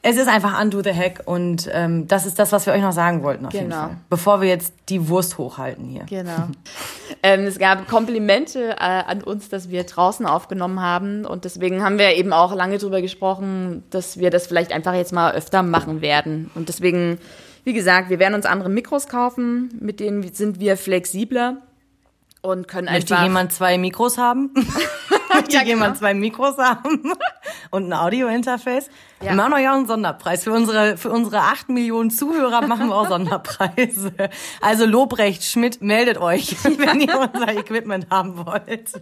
Es ist einfach Undo the Hack und ähm, das ist das, was wir euch noch sagen wollten auf jeden
Genau.
Fall. Bevor wir jetzt die Wurst hochhalten hier.
Genau. [laughs] ähm, es gab Komplimente äh, an uns, dass wir draußen aufgenommen haben. Und deswegen haben wir eben auch lange drüber gesprochen, dass wir das vielleicht einfach jetzt mal öfter machen werden. Und deswegen, wie gesagt, wir werden uns andere Mikros kaufen, mit denen sind wir flexibler und können
Möchte
einfach.
jemand zwei Mikros haben? [laughs] Möchte
Ja, genau.
jemand zwei Mikros haben? [laughs] Und ein Audio-Interface?
Ja.
Wir machen euch auch einen Sonderpreis. Für unsere, für unsere acht Millionen Zuhörer machen wir auch [laughs] Sonderpreise. Also Lobrecht, Schmidt, meldet euch, wenn ihr unser Equipment haben wollt.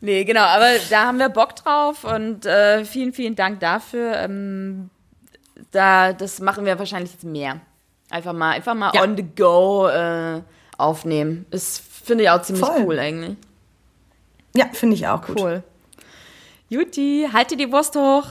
Nee, genau, aber da haben wir Bock drauf und äh, vielen, vielen Dank dafür. Ähm, da, das machen wir wahrscheinlich jetzt mehr. Einfach mal, einfach mal
Ja.
on the go äh, aufnehmen. Ist, finde ich auch ziemlich
Voll.
cool eigentlich.
Ja, finde ich auch gut.
Cool. Juti, halte die Wurst hoch.